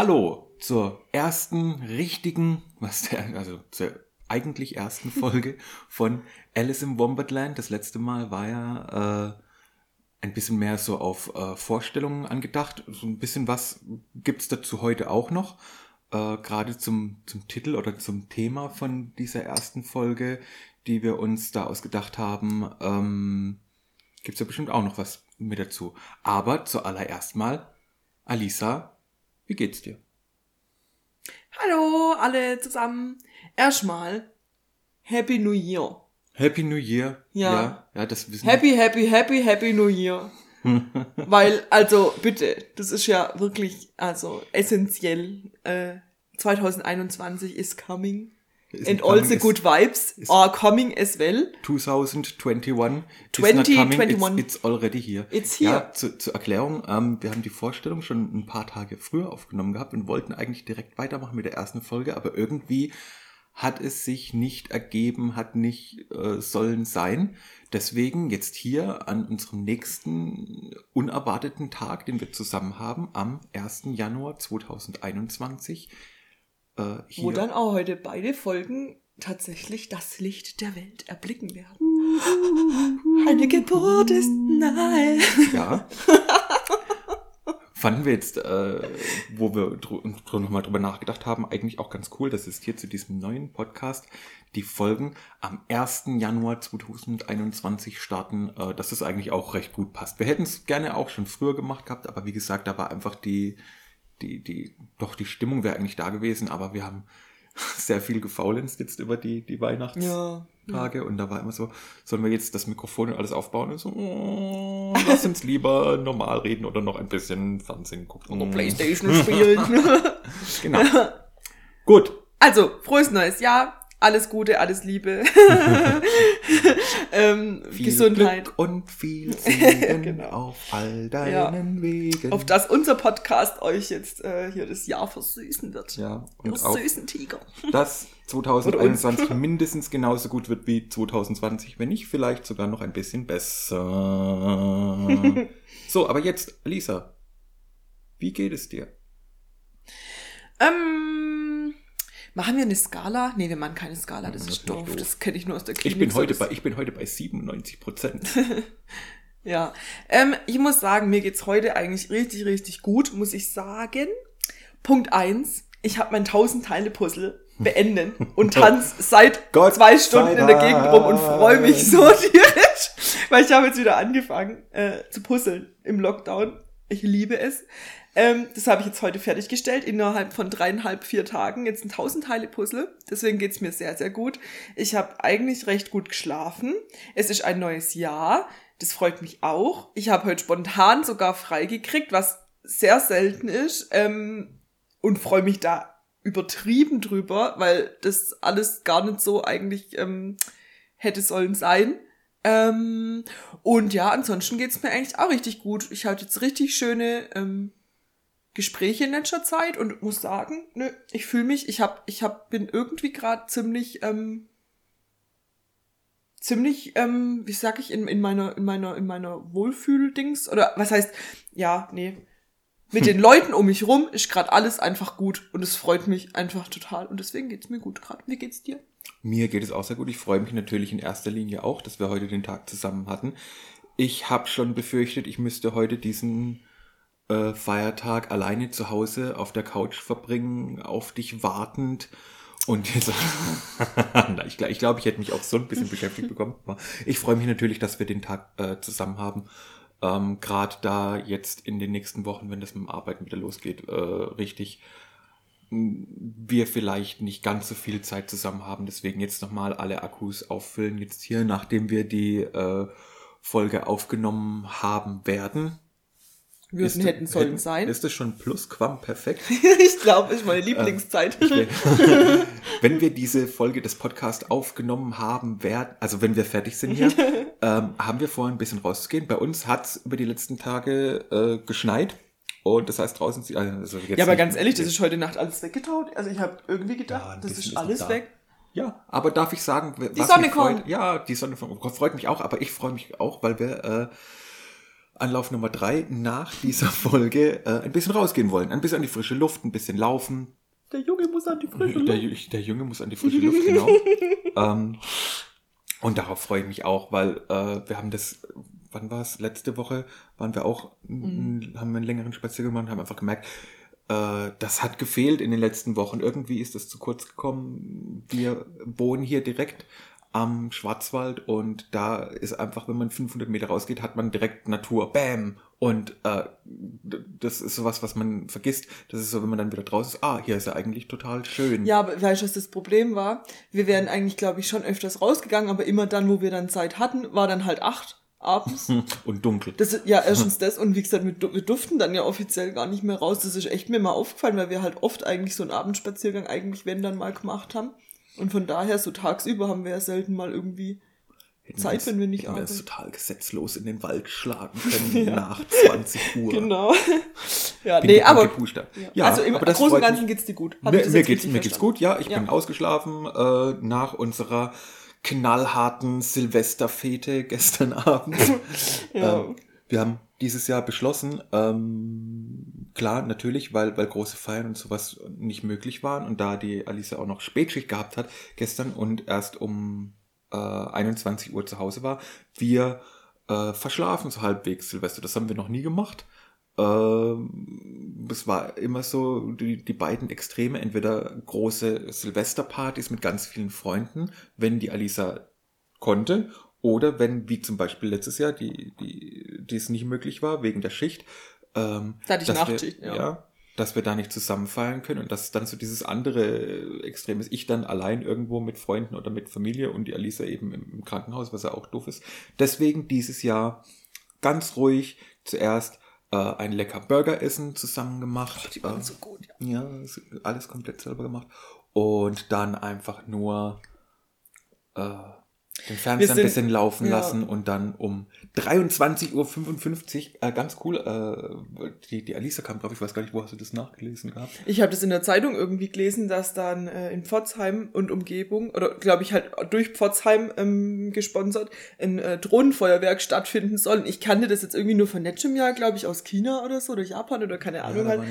Hallo zur ersten richtigen, was der, also zur eigentlich ersten Folge von Alice im Wombatland. Das letzte Mal war ja äh, ein bisschen mehr so auf äh, Vorstellungen angedacht. So ein bisschen was gibt's dazu heute auch noch. Äh, Gerade zum, zum Titel oder zum Thema von dieser ersten Folge, die wir uns da ausgedacht haben, ähm, gibt's ja bestimmt auch noch was mit dazu. Aber zuallererst mal, Alisa, wie geht's dir? Hallo alle zusammen. Erstmal Happy New Year. Happy New Year. Ja. Ja, ja das wissen Happy, happy, happy, happy New Year. Weil, also bitte, das ist ja wirklich, also essentiell. Äh, 2021 is coming. And all the is- good vibes are coming as well. 2021 is not 2021. coming, it's, it's already here. It's here. Ja, zu, zur Erklärung, ähm, wir haben die Vorstellung schon ein paar Tage früher aufgenommen gehabt und wollten eigentlich direkt weitermachen mit der ersten Folge, aber irgendwie hat es sich nicht ergeben, hat nicht äh, sollen sein. Deswegen jetzt hier an unserem nächsten unerwarteten Tag, den wir zusammen haben, am 1. Januar 2021. Äh, hier. Wo dann auch heute beide Folgen tatsächlich das Licht der Welt erblicken werden. Eine Geburt ist nahe. Ja. Fanden wir jetzt, äh, wo wir dr dr nochmal drüber nachgedacht haben, eigentlich auch ganz cool, dass es hier zu diesem neuen Podcast die Folgen am 1. Januar 2021 starten, äh, dass es eigentlich auch recht gut passt. Wir hätten es gerne auch schon früher gemacht gehabt, aber wie gesagt, da war einfach die, die, die, doch die Stimmung wäre eigentlich da gewesen, aber wir haben sehr viel gefaulenzt jetzt über die, die Weihnachts Ja. Tage und da war immer so, sollen wir jetzt das Mikrofon und alles aufbauen? Und so, oh, lass uns lieber normal reden oder noch ein bisschen Fernsehen gucken. Oder Playstation spielen. Genau. Gut. Also, frohes neues Jahr. Alles Gute, alles Liebe. ähm, Viel Gesundheit. Glück und viel Segen Genau. auf all deinen Wegen. Auf das unser Podcast euch jetzt äh, hier das Jahr versüßen wird. ja, Ihr und auch, süßen Tiger. dass 2021 mindestens genauso gut wird wie 2020, wenn nicht vielleicht sogar noch ein bisschen besser. so, aber jetzt, Lisa, wie geht es dir? Ähm, machen wir eine Skala? Nee, wir machen keine Skala, das Das ist doof. doof. Das kenne ich nur aus der Klinik. Ich bin heute bei, ich bin heute bei 97 Prozent. Ja, ähm, ich muss sagen, mir geht's heute eigentlich richtig, richtig gut, muss ich sagen. Punkt eins: ich habe mein 1000 Teile Puzzle beendet und tanz seit Gott zwei Stunden in der Gegend rum und freue mich so tierisch, weil ich habe jetzt wieder angefangen äh, zu puzzeln im Lockdown. Ich liebe es. Ähm, das habe ich jetzt heute fertiggestellt, innerhalb von dreieinhalb, vier Tagen. Jetzt ein 1000 Teile Puzzle. Deswegen geht's mir sehr, sehr gut. Ich habe eigentlich recht gut geschlafen. Es ist ein neues Jahr. Das freut mich auch. Ich habe heute spontan sogar freigekriegt, was sehr selten ist. Ähm, und freue mich da übertrieben drüber, weil das alles gar nicht so eigentlich ähm, hätte sollen sein. Ähm, und ja, ansonsten geht's mir eigentlich auch richtig gut. Ich hatte jetzt richtig schöne ähm, Gespräche in letzter Zeit und muss sagen, nö, ich fühle mich, ich hab, ich hab, bin irgendwie gerade ziemlich, ähm, ziemlich, ähm, wie sag ich, in, in meiner, in meiner, in meiner Wohlfühldings oder was heißt, ja, nee, mit den Leuten um mich rum ist gerade alles einfach gut und es freut mich einfach total und deswegen geht's mir gut gerade. Wie geht's dir? Mir geht es auch sehr gut. Ich freue mich natürlich in erster Linie auch, dass wir heute den Tag zusammen hatten. Ich habe schon befürchtet, ich müsste heute diesen äh, Feiertag alleine zu Hause auf der Couch verbringen, auf dich wartend. Und jetzt, ich glaube, ich, glaub, ich hätte mich auch so ein bisschen beschäftigt bekommen. Ich freue mich natürlich, dass wir den Tag äh, zusammen haben. Ähm, Gerade da jetzt in den nächsten Wochen, wenn das mit dem Arbeiten wieder losgeht, äh, richtig wir vielleicht nicht ganz so viel Zeit zusammen haben. Deswegen jetzt nochmal alle Akkus auffüllen. Jetzt hier, nachdem wir die äh, Folge aufgenommen haben werden. Würden hätten sollen hätten- sein. Ist es schon Plusquam perfekt? ich glaube, ist meine Lieblingszeit. Ich will- wenn wir diese Folge des Podcasts aufgenommen haben werden, also wenn wir fertig sind hier, ähm, haben wir vor, ein bisschen rauszugehen. Bei uns hat's über die letzten Tage äh, geschneit. Und das heißt draußen, also jetzt ja, aber ganz ehrlich, das ist heute Nacht alles weggetaut. Also ich habe irgendwie gedacht, Ja, das ist alles da. weg. Ja, aber darf ich sagen, was Sonne mich freut, kommt. ja, die Sonne freut mich auch, aber ich freue mich auch, weil wir äh, Anlauf Nummer drei nach dieser Folge äh, ein bisschen rausgehen wollen. Ein bisschen an die frische Luft, ein bisschen laufen. Der Junge muss an die frische Der, Luft. Ju- der Junge muss an die frische Luft, genau. ähm, und darauf freue ich mich auch, weil äh, wir haben das, wann war es? Letzte Woche waren wir auch, Mhm. haben wir einen längeren Spaziergang gemacht, haben einfach gemerkt, äh, das hat gefehlt in den letzten Wochen. Irgendwie ist das zu kurz gekommen. Wir wohnen hier direkt am Schwarzwald und da ist einfach, wenn man 500 Meter rausgeht, hat man direkt Natur. Bam! Und äh, das ist sowas, was man vergisst. Das ist so, wenn man dann wieder draußen ist, ah, hier ist ja eigentlich total schön. Ja, aber weißt du, was das Problem war? Wir wären eigentlich, glaube ich, schon öfters rausgegangen, aber immer dann, wo wir dann Zeit hatten, war dann halt acht abends. Und dunkel. Das ja, erstens das und wie gesagt, wir durften dann ja offiziell gar nicht mehr raus. Das ist echt mir mal aufgefallen, weil wir halt oft eigentlich so einen Abendspaziergang eigentlich, wenn dann mal gemacht haben. Und von daher, so tagsüber haben wir ja selten mal irgendwie Hätten Zeit, wenn wir nicht hätten wir arbeiten. total gesetzlos in den Wald schlagen können nach 20 Uhr. Genau. ja, Pinke, nee, aber. Puster. Ja, also im aber das Großen und Ganzen geht's dir gut. Hab Mir, das mir geht's, mir geht's gut, ja. Ich Ja. bin ausgeschlafen äh, nach unserer knallharten Silvesterfete gestern Abend. Ja. ähm, wir haben dieses Jahr beschlossen, ähm, klar, natürlich, weil, weil große Feiern und sowas nicht möglich waren und da die Alice auch noch Spätschicht gehabt hat gestern und erst um äh, 21 Uhr zu Hause war, wir äh, verschlafen so halbwegs Silvester. Das haben wir noch nie gemacht. Ähm, es war immer so die, die beiden Extreme, entweder große Silvesterpartys mit ganz vielen Freunden, wenn die Alisa konnte, oder wenn, wie zum Beispiel letztes Jahr, die, die, die es nicht möglich war, wegen der Schicht, ähm, Da hatte ich dass Nachtschicht, wir, ja. dass wir da nicht zusammen feiern können und dass dann so dieses andere Extrem ist, ich dann allein irgendwo mit Freunden oder mit Familie und die Alisa eben im, Krankenhaus, was ja auch doof ist. Deswegen dieses Jahr ganz ruhig zuerst äh, ein lecker Burger essen zusammen gemacht. Die waren Äh, so gut, ja. ja, alles komplett selber gemacht. Und dann einfach nur äh, den Fernseher Wir ein sind- bisschen laufen ja. lassen und dann um 23.55 Uhr, äh, ganz cool, äh, die, die Alisa kam drauf, ich weiß gar nicht, wo hast du das nachgelesen gehabt? Ich habe das in der Zeitung irgendwie gelesen, dass dann äh, in Pforzheim und Umgebung, oder glaube ich halt durch Pforzheim ähm, gesponsert, ein äh, Drohnenfeuerwerk stattfinden soll. Ich kannte das jetzt irgendwie nur von letztem Jahr, glaube ich, aus China oder so, oder Japan oder keine Ahnung da halt.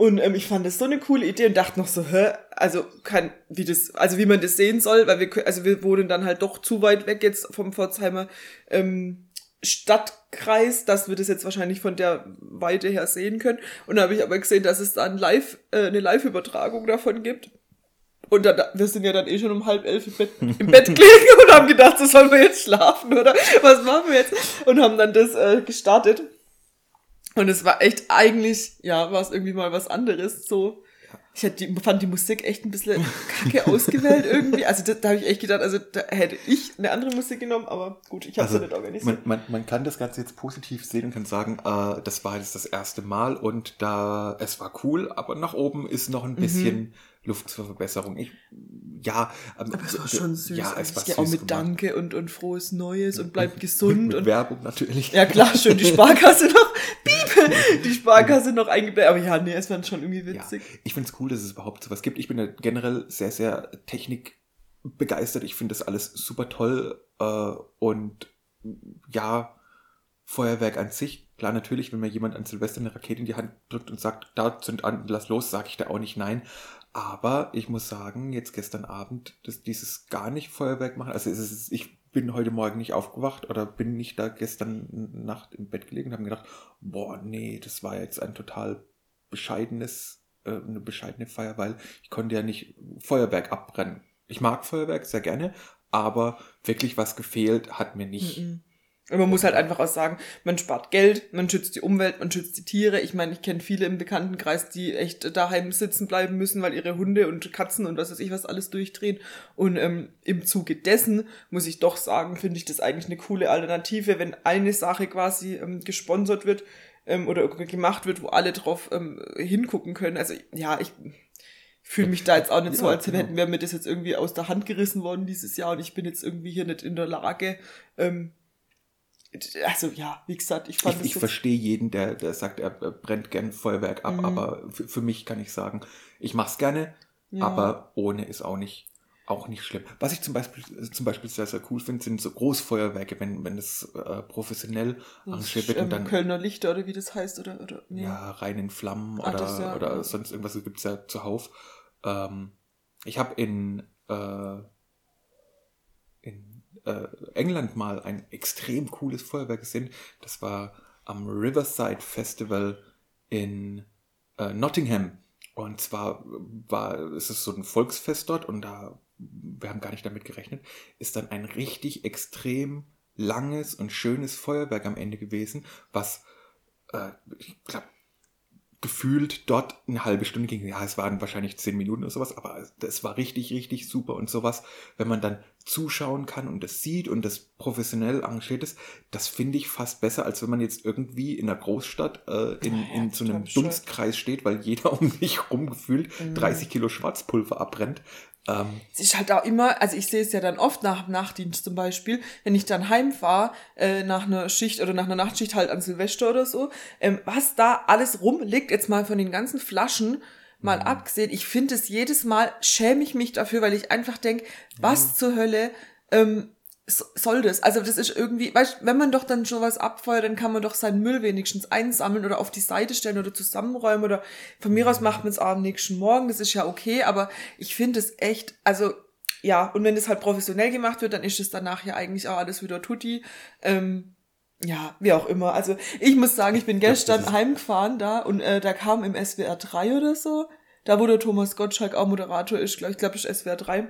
Und ähm, ich fand das so eine coole Idee und dachte noch so, hä, also kein, wie das, also wie man das sehen soll, weil wir, also wir wohnen dann halt doch zu weit weg jetzt vom Pforzheimer ähm, Stadtkreis, dass wir das jetzt wahrscheinlich von der Weite her sehen können. Und da habe ich aber gesehen, dass es da ein Live, äh, eine Live-Übertragung davon gibt. Und dann, wir sind ja dann eh schon um halb elf im Bett, im Bett gelegen und haben gedacht, so sollen wir jetzt schlafen oder was machen wir jetzt? Und haben dann das äh, gestartet. Und es war echt eigentlich, ja, war es irgendwie mal was anderes. So, ich hätte die, fand die Musik echt ein bisschen kacke ausgewählt irgendwie. Also da, da habe ich echt gedacht, also da hätte ich eine andere Musik genommen, aber gut, ich habe es Also, ja nicht organisiert. man, man, man kann das Ganze jetzt positiv sehen und kann sagen, äh, das war jetzt das erste Mal und da es war cool, aber nach oben ist noch ein bisschen Luft zur Verbesserung. Ich, ja, ähm, aber es war schon süß. Ja, es war ja, süß auch mit gemacht. Danke und, und frohes Neues und bleibt Und gesund mit und Werbung natürlich. ja klar, schön die Sparkasse noch, piep, die Sparkasse noch eingeblendet. Aber ja, nee, es war schon irgendwie Ja, witzig. ich finde es cool, dass es überhaupt sowas gibt. Ich bin ja generell sehr, sehr technikbegeistert. Ich finde das alles super toll. Äh, und ja, Feuerwerk an sich, klar, natürlich, wenn mir jemand an Silvester eine Rakete in die Hand drückt und sagt, da zünd an, lass los, sage ich da auch nicht nein. Aber ich muss sagen, jetzt gestern Abend, dass dieses gar nicht Feuerwerk machen, also ist, ich bin heute Morgen nicht aufgewacht oder bin nicht da gestern Nacht im Bett gelegen und habe gedacht, boah, nee, das war jetzt ein total bescheidenes, äh, eine bescheidene Feier, weil ich konnte ja nicht Feuerwerk abbrennen. Ich mag Feuerwerk sehr gerne, aber wirklich was gefehlt hat mir nicht. Mhm. Und man muss halt einfach auch sagen, man spart Geld, man schützt die Umwelt, man schützt die Tiere. Ich meine, ich kenne viele im Bekanntenkreis, die echt daheim sitzen bleiben müssen, weil ihre Hunde und Katzen und was weiß ich was alles durchdrehen. Und ähm, im Zuge dessen muss ich doch sagen, finde ich das eigentlich eine coole Alternative, wenn eine Sache quasi ähm, gesponsert wird ähm, oder gemacht wird, wo alle drauf ähm, hingucken können. Also ja, ich fühle mich da jetzt auch nicht so, Ja, als genau. hätten wir mir das jetzt irgendwie aus der Hand gerissen worden dieses Jahr und ich bin jetzt irgendwie hier nicht in der Lage, ähm, also ja, wie gesagt, ich fand Ich, das ich verstehe jeden, der, der sagt, er brennt gern Feuerwerk ab, Mhm. aber für, für mich kann ich sagen, ich mach's gerne, Ja. aber ohne ist auch nicht. auch nicht schlimm. Was ich zum Beispiel, zum Beispiel sehr, sehr cool finde, sind so Großfeuerwerke, wenn, wenn das äh, professionell arrangiert wird. Ähm, Und dann, Kölner Lichter oder wie das heißt, oder, oder nee. ja, rein in Flammen Ah, oder, das ja, oder sonst irgendwas gibt es ja zuhauf. Ähm, ich habe in, äh, in äh, England mal ein extrem cooles Feuerwerk gesehen. Das war am Riverside Festival in äh, Nottingham. Und zwar war es ist so ein Volksfest dort und da, wir haben gar nicht damit gerechnet, ist dann ein richtig extrem langes und schönes Feuerwerk am Ende gewesen, was äh, ich glaube, gefühlt dort eine halbe Stunde ging. Ja, es waren wahrscheinlich zehn Minuten oder sowas, aber es war richtig, richtig super und sowas, wenn man dann zuschauen kann und das sieht und das professionell arrangiert ist, das finde ich fast besser, als wenn man jetzt irgendwie in einer Großstadt äh, in, Ja, in so einem. Dunstkreis steht, weil jeder um dich rum gefühlt Mhm. 30 Kilo Schwarzpulver abbrennt. Ähm, Es ist halt auch immer, also ich sehe es ja dann oft nach dem Nachtdienst zum Beispiel, wenn ich dann heimfahre, äh, nach einer Schicht oder nach einer Nachtschicht halt an Silvester oder so, ähm, was da alles rumliegt, jetzt mal von den ganzen Flaschen mal Mhm. abgesehen, ich finde es jedes Mal, schäme ich mich dafür, weil ich einfach denke, was zur Hölle ähm, soll das? Also das ist irgendwie, weißt, wenn man doch dann schon was abfeuert, dann kann man doch seinen Müll wenigstens einsammeln oder auf die Seite stellen oder zusammenräumen oder von mir aus macht man es am nächsten Morgen, das ist ja okay, aber ich finde es echt, also ja, und wenn das halt professionell gemacht wird, dann ist es danach ja eigentlich auch alles wieder tutti. Ähm, ja, wie auch immer. Also ich muss sagen, ich bin gestern ist- heimgefahren da und äh, da kam im SWR 3 oder so, da wo der Thomas Gottschalk auch Moderator ist, glaub, ich glaube, das ist SWR 3,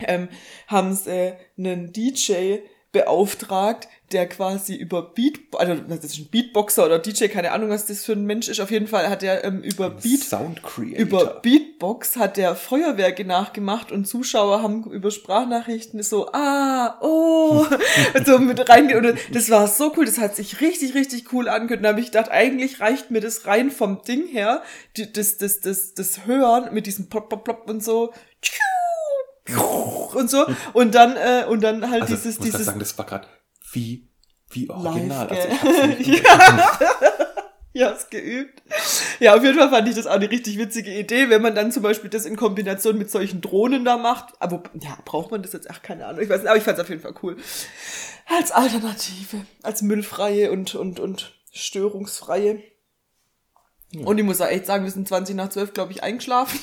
ähm, haben sie äh, einen DJ beauftragt, der quasi über Beat, also das ist ein Beatboxer oder DJ, keine Ahnung, was das für ein Mensch ist. Auf jeden Fall hat er ähm, über Beat Sound Creator. über Beatbox hat der Feuerwerke nachgemacht und Zuschauer haben über Sprachnachrichten so, ah, oh, so mit reinge und das war so cool, das hat sich richtig, richtig cool angehört. Und da habe ich gedacht, eigentlich reicht mir das rein vom Ding her, das, das, das, das Hören mit diesem Plop, Plop, Plop und so, und so, und dann, äh, und dann halt also, dieses, ich muss dieses sagen, das war gerade wie, wie original. Live, also, ich hab's ja. ja, geübt. Ja, auf jeden Fall fand ich das auch eine richtig witzige Idee, wenn man dann zum Beispiel das in Kombination mit solchen Drohnen da macht. Aber ja, braucht man das jetzt? Ach, keine Ahnung. Ich weiß nicht, aber ich fand es auf jeden Fall cool. Als Alternative, als müllfreie und, und, und störungsfreie. Und ich muss auch echt sagen, wir sind 20 nach 12, glaube ich, eingeschlafen.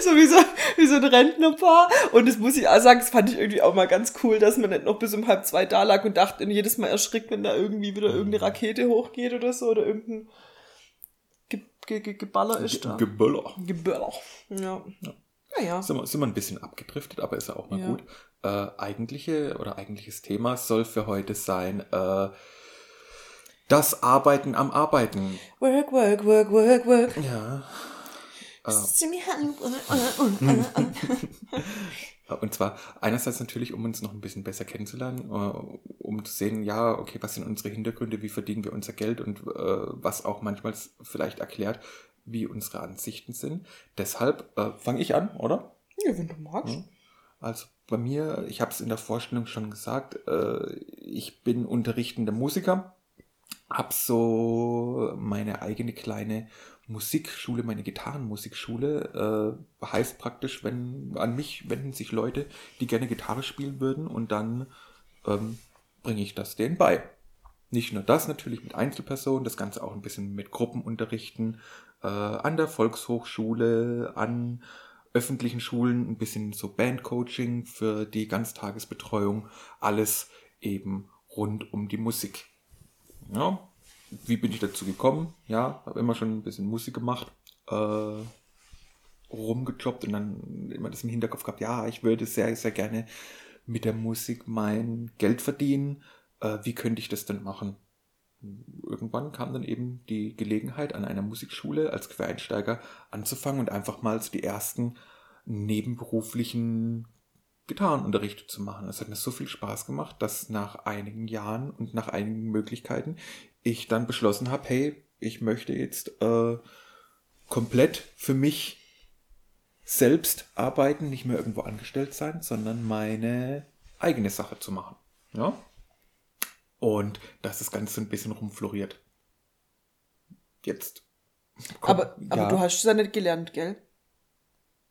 So wie so, wie so ein Rentnerpaar. Und das muss ich auch sagen, das fand ich irgendwie auch mal ganz cool, dass man nicht noch bis um halb zwei da lag und dachte, und jedes Mal erschrickt, wenn da irgendwie wieder irgendeine Rakete hochgeht oder so, oder irgendein Ge Ge Ge Geballer ist da. Geböller. Geböller. Ja. Naja. Sind wir, sind wir ein bisschen abgedriftet, aber ist ja auch mal Ja. gut. Äh, eigentliche oder eigentliches Thema soll für heute sein, äh, das Arbeiten am Arbeiten. Work, work, work, work, work. Ja. Ja. Und zwar einerseits natürlich, um uns noch ein bisschen besser kennenzulernen, äh, um zu sehen, ja, okay, was sind unsere Hintergründe, wie verdienen wir unser Geld und äh, was auch manchmal vielleicht erklärt, wie unsere Ansichten sind. Deshalb äh, fange ich an, oder? Ja, wenn du magst. Ja. Also bei mir, ich habe es in der Vorstellung schon gesagt, äh, ich bin unterrichtender Musiker, habe so meine eigene kleine Musikschule, meine Gitarrenmusikschule, äh, heißt praktisch, wenn an mich wenden sich Leute, die gerne Gitarre spielen würden und dann ähm, bringe ich das denen bei. Nicht nur das, natürlich mit Einzelpersonen, das Ganze auch ein bisschen mit Gruppenunterrichten äh, an der Volkshochschule, an öffentlichen Schulen, ein bisschen so Bandcoaching für die Ganztagesbetreuung, alles eben rund um die Musik. Ja, wie bin ich dazu gekommen? Ja, habe immer schon ein bisschen Musik gemacht, äh, rumgejobbt und dann immer das im Hinterkopf gehabt, ja, ich würde sehr, sehr gerne mit der Musik mein Geld verdienen. Äh, wie könnte ich das denn machen? Irgendwann kam dann eben die Gelegenheit, an einer Musikschule als Quereinsteiger anzufangen und einfach mal so die ersten nebenberuflichen Gitarrenunterrichte zu machen. Es hat mir so viel Spaß gemacht, dass nach einigen Jahren und nach einigen Möglichkeiten ich dann beschlossen habe, hey, ich möchte jetzt äh, komplett für mich selbst arbeiten, nicht mehr irgendwo angestellt sein, sondern meine eigene Sache zu machen. Ja? Und dass das Ganze so ein bisschen rumfloriert. Jetzt. kommt- Aber, aber ja. du hast es ja nicht gelernt, gell?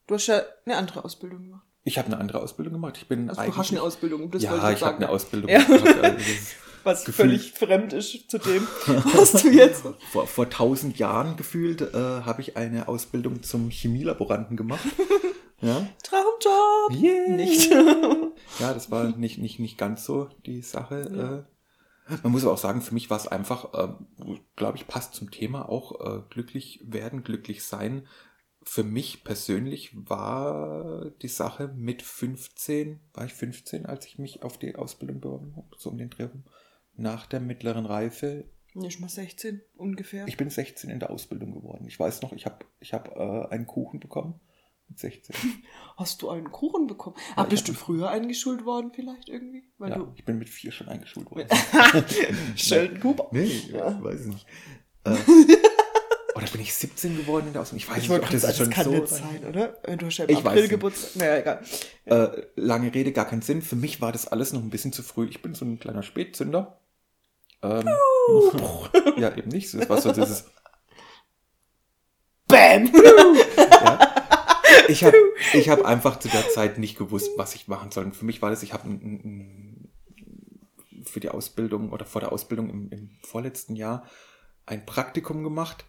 Du hast ja eine andere Ausbildung gemacht. Ich habe eine andere Ausbildung gemacht. Ich bin Also du hast eine Ausbildung, das ja, wollte ich ich sagen. eine Ausbildung Ja. Also Was Gefühl- völlig fremd ist zu dem, was du jetzt. vor, vor tausend Jahren gefühlt äh, habe ich eine Ausbildung zum Chemielaboranten gemacht. ja. Traumjob! Yeah. Nicht. Ja, das war nicht, nicht, nicht ganz so die Sache. Äh. Man muss aber auch sagen, für mich war es einfach, äh, glaube ich, passt zum Thema auch äh, glücklich werden, glücklich sein. Für mich persönlich war die Sache mit 15, war ich 15, als ich mich auf die Ausbildung beworben habe, so um den Dreh rum. Nach der mittleren Reife. Nicht mal 16 ungefähr. Ich bin 16 in der Ausbildung geworden. Ich weiß noch, ich habe ich hab, äh, einen Kuchen bekommen mit 16. Hast du einen Kuchen bekommen? Ja, Ah, ich bist du früher eingeschult worden vielleicht irgendwie? Weil ja, du ich bin mit vier schon eingeschult worden. Sheldon Cooper. Nee, ich weiß es nicht. Äh, oder bin ich 17 geworden in der Ausbildung? Ich weiß Ich nicht, ob das das schon kann so. nicht sein, oder? Du hast ja im Ich April. Geburtstag. Naja, egal. Äh, lange Rede, gar keinen Sinn. Für mich war das alles noch ein bisschen zu früh. Ich bin so ein kleiner Spätzünder. Ähm, ja, eben nicht. So was so dieses. Bam! Ja. Ich habe ich hab einfach zu der Zeit nicht gewusst, was ich machen soll. Und für mich war das, ich habe für die Ausbildung oder vor der Ausbildung im, im vorletzten Jahr ein Praktikum gemacht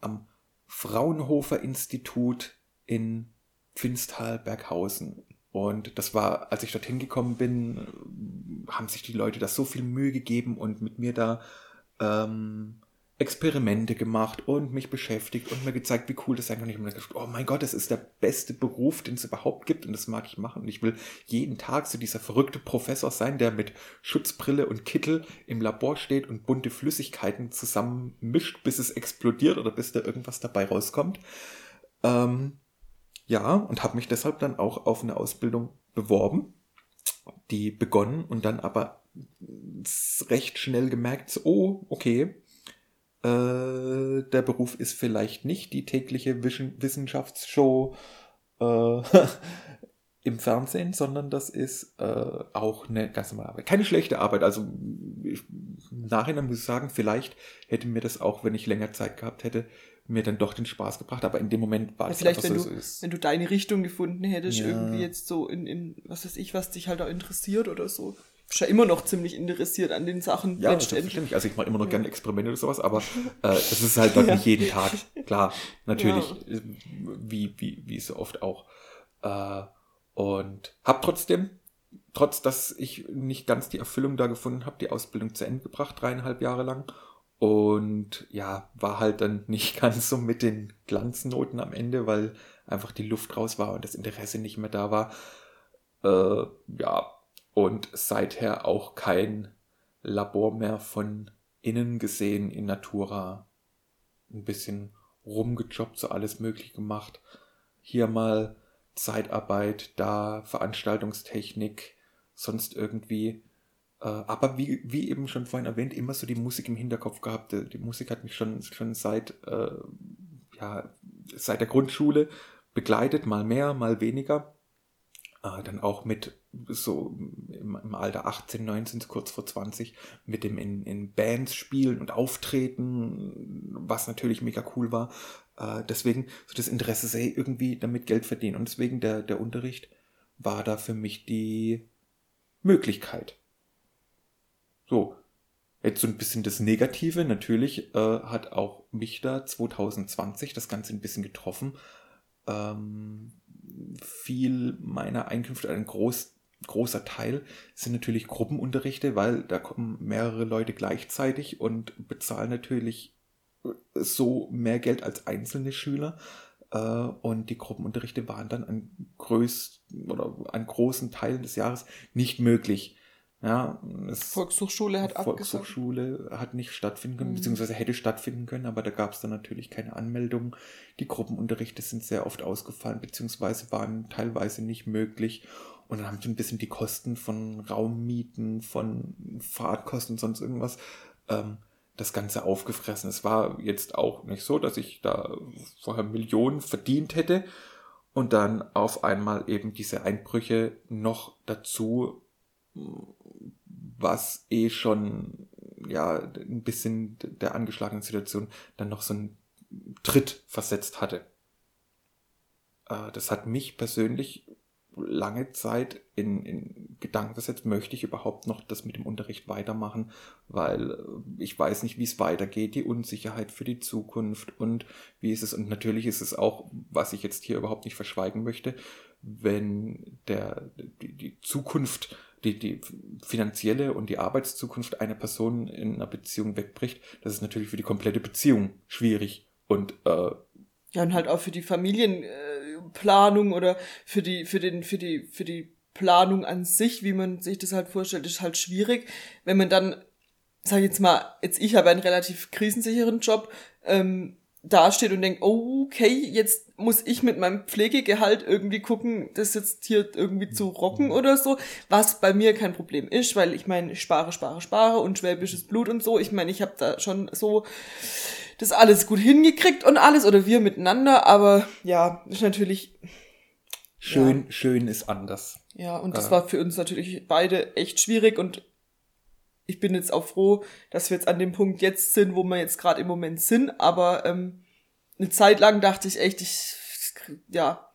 am Fraunhofer Institut in Pfinstal-Berghausen. Und das war, als ich dorthin gekommen bin, haben sich die Leute da so viel Mühe gegeben und mit mir da ähm, Experimente gemacht und mich beschäftigt und mir gezeigt, wie cool das sein kann. Ich habe gedacht, oh mein Gott, das ist der beste Beruf, den es überhaupt gibt und das mag ich machen. Und ich will jeden Tag so dieser verrückte Professor sein, der mit Schutzbrille und Kittel im Labor steht und bunte Flüssigkeiten zusammen mischt, bis es explodiert oder bis da irgendwas dabei rauskommt. Ähm, ja, und habe mich deshalb dann auch auf eine Ausbildung beworben, die begonnen und dann aber recht schnell gemerkt, oh, okay, äh, der Beruf ist vielleicht nicht die tägliche Wischen- Wissenschaftsshow äh, im Fernsehen, sondern das ist äh, auch eine ganz normale Arbeit. Keine schlechte Arbeit. Also ich, im Nachhinein muss ich sagen, vielleicht hätte mir das auch, wenn ich länger Zeit gehabt hätte, mir dann doch den Spaß gebracht. Aber in dem Moment war Ja, es vielleicht, wenn so, du, so wenn du deine Richtung gefunden hättest, Ja. irgendwie jetzt so in, in, was weiß ich, was dich halt auch interessiert oder so. Ja immer noch ziemlich interessiert an den Sachen Ja, selbstverständlich. Also ich mache immer noch gerne Experimente oder sowas, aber äh, es ist halt doch nicht jeden Tag. Klar, natürlich, äh, wie, wie, wie so oft auch. Äh, und habe trotzdem, trotz dass ich nicht ganz die Erfüllung da gefunden habe, die Ausbildung zu Ende gebracht, dreieinhalb Jahre lang. Und ja, war halt dann nicht ganz so mit den Glanznoten am Ende, weil einfach die Luft raus war und das Interesse nicht mehr da war. Äh, ja, und seither auch kein Labor mehr von innen gesehen in Natura. Ein bisschen rumgejobbt, so alles möglich gemacht. Hier mal Zeitarbeit, da Veranstaltungstechnik, sonst irgendwie. Äh, aber wie, wie eben schon vorhin erwähnt, immer so die Musik im Hinterkopf gehabt. Die Musik hat mich schon, schon seit, äh, ja, seit der Grundschule begleitet, mal mehr, mal weniger. Äh, dann auch mit so im, im Alter 18, 19, so kurz vor 20, mit dem in, in Bands spielen und auftreten, was natürlich mega cool war. Äh, deswegen so das Interesse, sei irgendwie damit Geld verdienen. Und deswegen der, der Unterricht war da für mich die Möglichkeit. So, jetzt so ein bisschen das Negative. Natürlich äh, hat auch mich da 2020 das Ganze ein bisschen getroffen. Ähm, viel meiner Einkünfte, ein groß, großer Teil, sind natürlich Gruppenunterrichte, weil da kommen mehrere Leute gleichzeitig und bezahlen natürlich so mehr Geld als einzelne Schüler. Äh, Und die Gruppenunterrichte waren dann an größten oder an großen Teilen des Jahres nicht möglich. Ja, Volkshochschule hat abgesagt. Volkshochschule hat nicht stattfinden können, Mhm. beziehungsweise hätte stattfinden können, aber da gab es dann natürlich keine Anmeldung. Die Gruppenunterrichte sind sehr oft ausgefallen, beziehungsweise waren teilweise nicht möglich. Und dann haben so ein bisschen die Kosten von Raummieten, von Fahrtkosten sonst irgendwas ähm, das Ganze aufgefressen. Es war jetzt auch nicht so, dass ich da vorher Millionen verdient hätte und dann auf einmal eben diese Einbrüche noch dazu was eh schon ja ein bisschen der angeschlagenen Situation dann noch so einen Tritt versetzt hatte. äh, das hat mich persönlich lange Zeit in, in Gedanken gesetzt, möchte ich überhaupt noch das mit dem Unterricht weitermachen, weil äh, ich weiß nicht, wie es weitergeht, die Unsicherheit für die Zukunft und wie ist es, und natürlich ist es auch, was ich jetzt hier überhaupt nicht verschweigen möchte, wenn der, die, die Zukunft, die, die finanzielle und die Arbeitszukunft einer Person in einer Beziehung wegbricht, das ist natürlich für die komplette Beziehung schwierig und äh, ja, und halt auch für die Familienplanung oder für die, für den, für die, für die Planung an sich, wie man sich das halt vorstellt, ist halt schwierig. Wenn man dann, sag ich jetzt mal, jetzt ich habe einen relativ krisensicheren Job, ähm, dasteht und denkt, oh, okay, jetzt muss ich mit meinem Pflegegehalt irgendwie gucken, das jetzt hier irgendwie zu rocken oder so, was bei mir kein Problem ist, weil ich meine, ich spare, spare, spare und schwäbisches Blut und so. Ich meine, ich habe da schon so das alles gut hingekriegt und alles oder wir miteinander, aber ja, ist natürlich schön, ja. schön ist anders. Ja, und das äh. war für uns natürlich beide echt schwierig und ich bin jetzt auch froh, dass wir jetzt an dem Punkt jetzt sind, wo wir jetzt gerade im Moment sind, aber ähm, eine Zeit lang dachte ich echt, ich ja,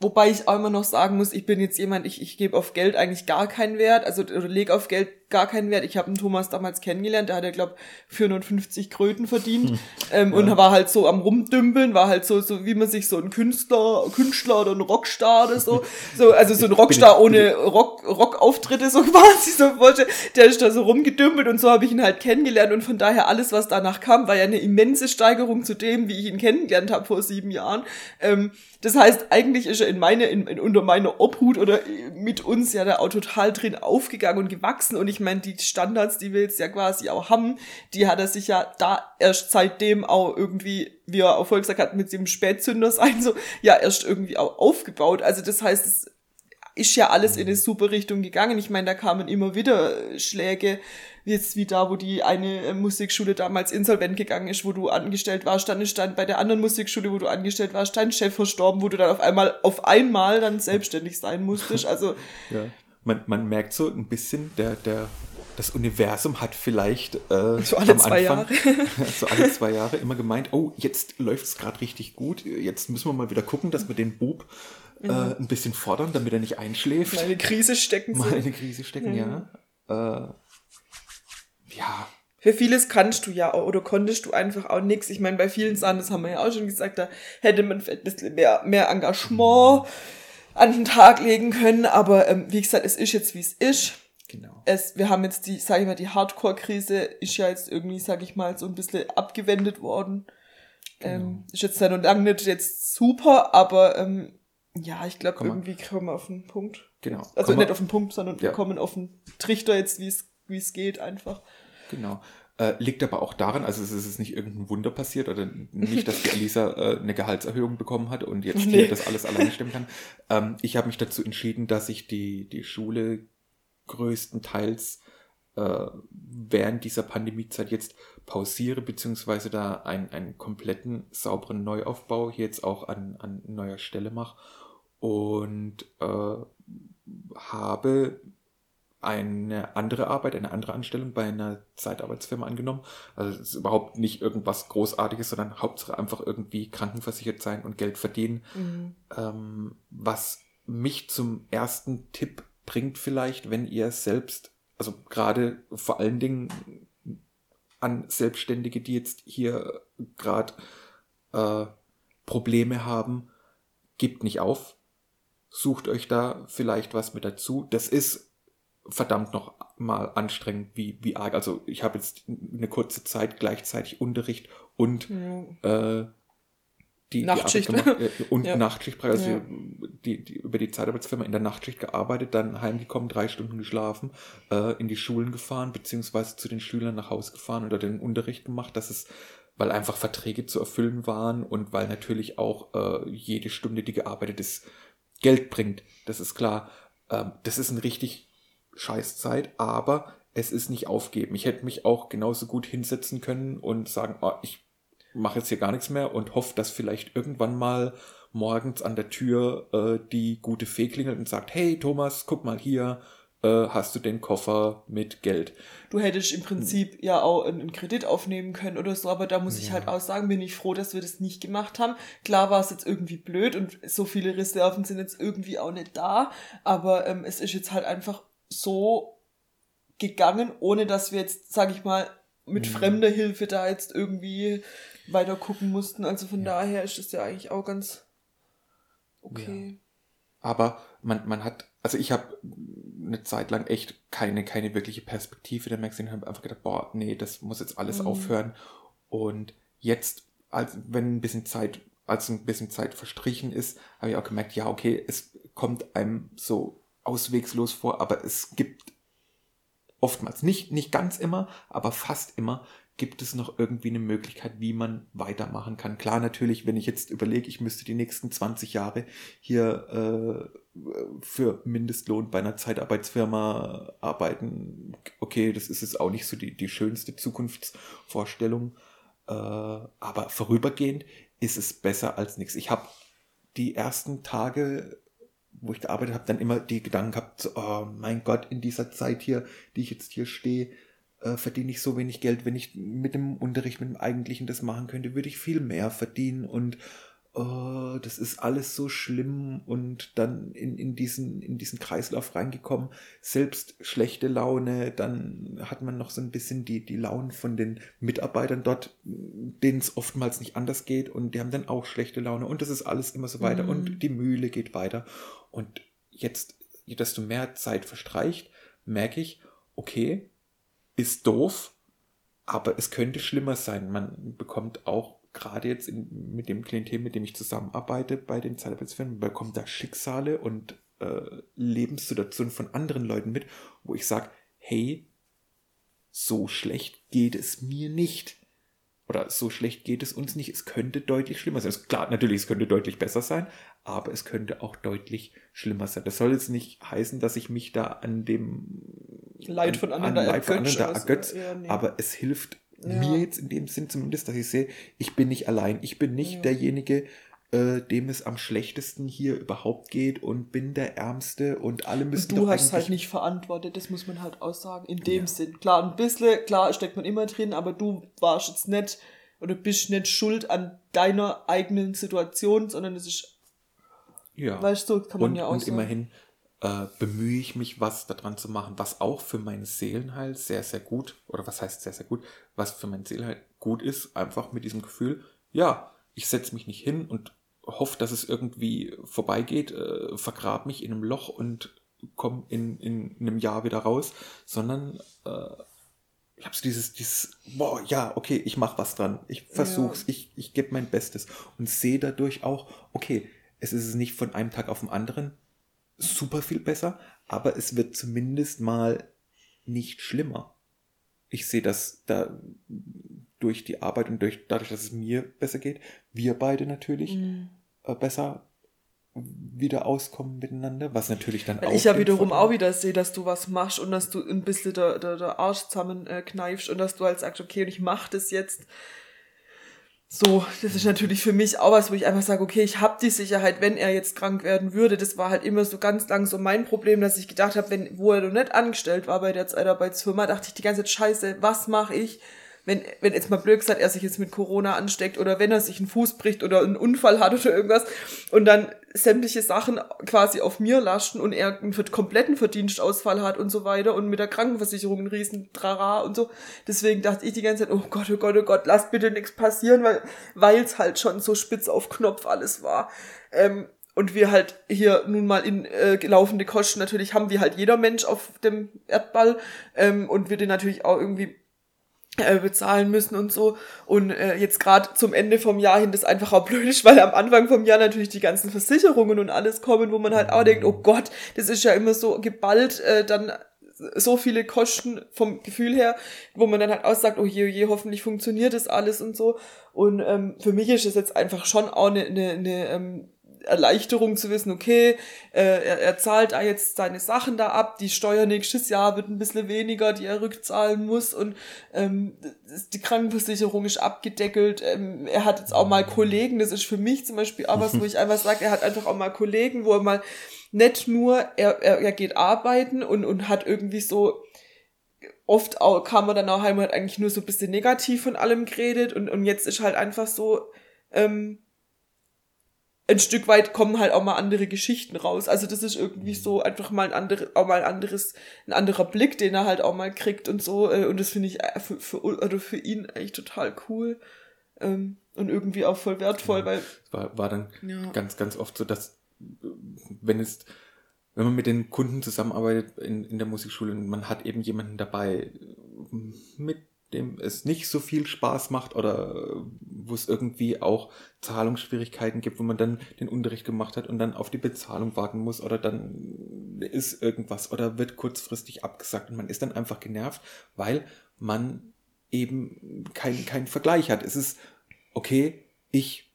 Wobei ich auch immer noch sagen muss, ich bin jetzt jemand, ich, ich gebe auf Geld eigentlich gar keinen Wert, also oder lege auf Geld gar keinen Wert. Ich habe einen Thomas damals kennengelernt, der hat ja, glaube 450 Kröten verdient hm. ähm, ja. und war halt so am Rumdümpeln, war halt so, so wie man sich so ein Künstler, Künstler oder ein Rockstar oder so, so also so ein Rockstar ohne Rock, Rockauftritte so quasi, so wollte, der ist da so rumgedümpelt und so habe ich ihn halt kennengelernt und von daher alles, was danach kam, war ja eine immense Steigerung zu dem, wie ich ihn kennengelernt habe vor sieben Jahren. Ähm, das heißt, eigentlich ist er in meine, in, in, unter meine Obhut oder mit uns ja da auch total drin aufgegangen und gewachsen. Und ich meine, die Standards, die wir jetzt ja quasi auch haben, die hat er sich ja da erst seitdem auch irgendwie, wie er auch vorhin gesagt hat, mit dem Spätzünder sein, so, ja, erst irgendwie auch aufgebaut. Also das heißt, es ist ja alles in eine super Richtung gegangen. Ich meine, da kamen immer wieder Schläge jetzt wie da, wo die eine Musikschule damals insolvent gegangen ist, wo du angestellt warst, dann ist dann bei der anderen Musikschule, wo du angestellt warst, dein Chef verstorben, wo du dann auf einmal, auf einmal dann selbstständig sein musstest. Also. ja. Man, man merkt so ein bisschen, der, der, das Universum hat vielleicht äh, so alle zwei Anfang, Jahre. so alle zwei Jahre immer gemeint, oh, jetzt läuft es gerade richtig gut, jetzt müssen wir mal wieder gucken, dass wir den Bub äh, ein bisschen fordern, damit er nicht einschläft. Mal eine Krise stecken. Mal eine Krise stecken, mhm. ja. Äh, ja. Für vieles kannst du ja oder konntest du einfach auch nichts. Ich meine, bei vielen Sachen, das haben wir ja auch schon gesagt, da hätte man ein bisschen mehr, mehr Engagement an den Tag legen können. Aber ähm, wie gesagt, es ist jetzt, wie es ist. Genau. Es, wir haben jetzt die, sag ich mal, die Hardcore-Krise ist ja jetzt irgendwie, sag ich mal, so ein bisschen abgewendet worden. Genau. Ähm, ist jetzt ja noch lange nicht jetzt super, aber ähm, ja, ich glaube, irgendwie kommen wir auf den Punkt. Genau. Also Komm nicht auf den Punkt, sondern ja. wir kommen auf den Trichter jetzt, wie es wie es geht einfach. Genau. Äh, liegt aber auch daran, also es ist nicht irgendein Wunder passiert oder nicht, dass die Elisa äh, eine Gehaltserhöhung bekommen hat und jetzt nee. das alles alleine stemmen kann. Ähm, ich habe mich dazu entschieden, dass ich die, die Schule größtenteils äh, während dieser Pandemiezeit jetzt pausiere, beziehungsweise da einen, einen kompletten sauberen Neuaufbau hier jetzt auch an, an neuer Stelle mache und äh, habe eine andere Arbeit, eine andere Anstellung bei einer Zeitarbeitsfirma angenommen. Also es ist überhaupt nicht irgendwas Großartiges, sondern Hauptsache einfach irgendwie krankenversichert sein und Geld verdienen. Mhm. Ähm, was mich zum ersten Tipp bringt vielleicht, wenn ihr selbst, also gerade vor allen Dingen an Selbstständige, die jetzt hier gerade äh, Probleme haben, gebt nicht auf. Sucht euch da vielleicht was mit dazu. Das ist verdammt noch mal anstrengend, wie, wie arg. Also ich habe jetzt eine kurze Zeit gleichzeitig Unterricht und ja. äh, die, Nachtschicht. Die gemacht, äh, und ja. Nachtschicht, also ja. die, die, über die Zeitarbeitsfirma in der Nachtschicht gearbeitet, dann heimgekommen, drei Stunden geschlafen, äh, in die Schulen gefahren, beziehungsweise zu den Schülern nach Hause gefahren oder den Unterricht gemacht, dass es, weil einfach Verträge zu erfüllen waren und weil natürlich auch äh, jede Stunde, die gearbeitet ist, Geld bringt. Das ist klar. Ähm, das ist ein richtig Scheißzeit, aber es ist nicht aufgeben. Ich hätte mich auch genauso gut hinsetzen können und sagen, oh, ich mache jetzt hier gar nichts mehr und hoffe, dass vielleicht irgendwann mal morgens an der Tür äh, die gute Fee klingelt und sagt, hey Thomas, guck mal hier, äh, hast du den Koffer mit Geld. Du hättest im Prinzip ja auch einen Kredit aufnehmen können oder so, aber da muss ja. ich halt auch sagen, bin ich froh, dass wir das nicht gemacht haben. Klar war es jetzt irgendwie blöd und so viele Reserven sind jetzt irgendwie auch nicht da, aber ähm, es ist jetzt halt einfach so gegangen, ohne dass wir jetzt, sag ich mal, mit mhm. fremder Hilfe da jetzt irgendwie weiter gucken mussten. Also von ja. daher ist es ja eigentlich auch ganz okay. Ja. Aber man, man hat, also ich habe eine Zeit lang echt keine, keine wirkliche Perspektive der Magazine, habe einfach gedacht, boah, nee, das muss jetzt alles mhm. aufhören. Und jetzt, als wenn ein bisschen Zeit, als ein bisschen Zeit verstrichen ist, habe ich auch gemerkt, ja, okay, es kommt einem so auswegslos vor, aber es gibt oftmals, nicht, nicht ganz immer, aber fast immer gibt es noch irgendwie eine Möglichkeit, wie man weitermachen kann. Klar, natürlich, wenn ich jetzt überlege, ich müsste die nächsten 20 Jahre hier äh, für Mindestlohn bei einer Zeitarbeitsfirma arbeiten, okay, das ist jetzt auch nicht so die, die schönste Zukunftsvorstellung, äh, aber vorübergehend ist es besser als nichts. Ich habe die ersten Tage wo ich gearbeitet habe, dann immer die Gedanken gehabt, so, oh mein Gott, in dieser Zeit hier, die ich jetzt hier stehe, äh, verdiene ich so wenig Geld. Wenn ich mit dem Unterricht, mit dem Eigentlichen das machen könnte, würde ich viel mehr verdienen und oh, das ist alles so schlimm und dann in, in, diesen, in diesen Kreislauf reingekommen. Selbst schlechte Laune, dann hat man noch so ein bisschen die, die Launen von den Mitarbeitern dort, denen es oftmals nicht anders geht und die haben dann auch schlechte Laune und das ist alles immer so weiter mhm. und die Mühle geht weiter. Und jetzt, desto mehr Zeit verstreicht, merke ich, okay, ist doof, aber es könnte schlimmer sein. Man bekommt auch gerade jetzt in, mit dem Klientel, mit dem ich zusammenarbeite bei den Zeitarbeitsfirmen, bekommt da Schicksale und äh, Lebenssituationen von anderen Leuten mit, wo ich sage, hey, so schlecht geht es mir nicht. Oder so schlecht geht es uns nicht. Es könnte deutlich schlimmer sein. Es, klar, natürlich, es könnte deutlich besser sein, aber es könnte auch deutlich schlimmer sein. Das soll jetzt nicht heißen, dass ich mich da an dem Leid von anderen, an, an Leid von anderen da ergötze, ja, nee. aber es hilft ja. mir jetzt in dem Sinn zumindest, dass ich sehe, ich bin nicht allein. Ich bin nicht ja. derjenige, äh, dem es am schlechtesten hier überhaupt geht und bin der Ärmste und alle müssen. Und du hast halt nicht verantwortet, das muss man halt auch sagen. In dem ja. Sinn. Klar, ein bisschen, klar steckt man immer drin, aber du warst jetzt nicht oder bist nicht schuld an deiner eigenen Situation, sondern es ist. Ja. Weißt du, kann man und, ja auch Und sagen. immerhin äh, bemühe ich mich, was daran zu machen, was auch für mein Seelenheil sehr, sehr gut, oder was heißt sehr, sehr gut, was für mein Seelenheil gut ist, einfach mit diesem Gefühl, ja, ich setze mich nicht hin und hoffe, dass es irgendwie vorbeigeht, äh, vergrab mich in einem Loch und komme in, in einem Jahr wieder raus, sondern äh, ich habe so dieses, dieses, boah, ja, okay, ich mache was dran, ich versuch's, ja. ich, ich gebe mein Bestes und sehe dadurch auch, okay, es ist es nicht von einem Tag auf den anderen super viel besser, aber es wird zumindest mal nicht schlimmer. Ich sehe das da durch die Arbeit und durch, dadurch, dass es mir besser geht, wir beide natürlich mhm. äh, besser wieder auskommen miteinander, was natürlich dann Weil auch. Ich ja wiederum auch wieder sehe, dass du was machst und dass du ein bisschen der, der, der Arsch zusammenkneifst äh, und dass du halt sagst, okay, und ich mach das jetzt so, das ist natürlich für mich auch was, wo ich einfach sage, okay, ich habe die Sicherheit, wenn er jetzt krank werden würde. Das war halt immer so ganz lang so mein Problem, dass ich gedacht habe, wenn wo er noch nicht angestellt war bei der Zeitarbeitsfirma, dachte ich die ganze Zeit, scheiße, was mache ich, wenn, wenn jetzt mal blöd gesagt, er sich jetzt mit Corona ansteckt oder wenn er sich einen Fuß bricht oder einen Unfall hat oder irgendwas und dann sämtliche Sachen quasi auf mir lasten und er einen kompletten Verdienstausfall hat und so weiter und mit der Krankenversicherung einen riesen Trara und so. Deswegen dachte ich die ganze Zeit, oh Gott, oh Gott, oh Gott, lass bitte nichts passieren, weil weil es halt schon so spitz auf Knopf alles war. Ähm, und wir halt hier nun mal in äh, laufende Kosten natürlich haben, wie halt jeder Mensch auf dem Erdball ähm, und wir den natürlich auch irgendwie äh, bezahlen müssen und so. Und äh, jetzt gerade zum Ende vom Jahr hin das einfach auch blöd ist, weil am Anfang vom Jahr natürlich die ganzen Versicherungen und alles kommen, wo man halt auch denkt, oh Gott, das ist ja immer so geballt, äh, dann so viele Kosten vom Gefühl her, wo man dann halt auch sagt, oh je, oh je, hoffentlich funktioniert das alles und so. Und ähm, für mich ist es jetzt einfach schon auch eine, eine, eine ähm, Erleichterung zu wissen, okay, äh, er, er zahlt da jetzt seine Sachen da ab, die Steuer nächstes Jahr wird ein bisschen weniger, die er rückzahlen muss und ähm, die Krankenversicherung ist abgedeckelt. Ähm, er hat jetzt auch mal Kollegen, das ist für mich zum Beispiel auch was, wo ich einfach sage, er hat einfach auch mal Kollegen, wo er mal nicht nur, er, er, er geht arbeiten und, und hat irgendwie so oft auch, kam man dann auch heim und hat eigentlich nur so ein bisschen negativ von allem geredet und, und jetzt ist halt einfach so, ähm, ein Stück weit kommen halt auch mal andere Geschichten raus. Also das ist irgendwie so einfach mal ein anderes, auch mal ein anderes, ein anderer Blick, den er halt auch mal kriegt und so. Äh, und das finde ich äh, für, für, oder für ihn eigentlich total cool. Ähm, und irgendwie auch voll wertvoll, ja, weil. Es war, war dann ja. ganz, ganz oft so, dass wenn es, wenn man mit den Kunden zusammenarbeitet in, in der Musikschule und man hat eben jemanden dabei, mit dem es nicht so viel Spaß macht oder wo es irgendwie auch Zahlungsschwierigkeiten gibt, wo man dann den Unterricht gemacht hat und dann auf die Bezahlung warten muss oder dann ist irgendwas oder wird kurzfristig abgesagt und man ist dann einfach genervt, weil man eben keinen kein Vergleich hat. Es ist, okay, ich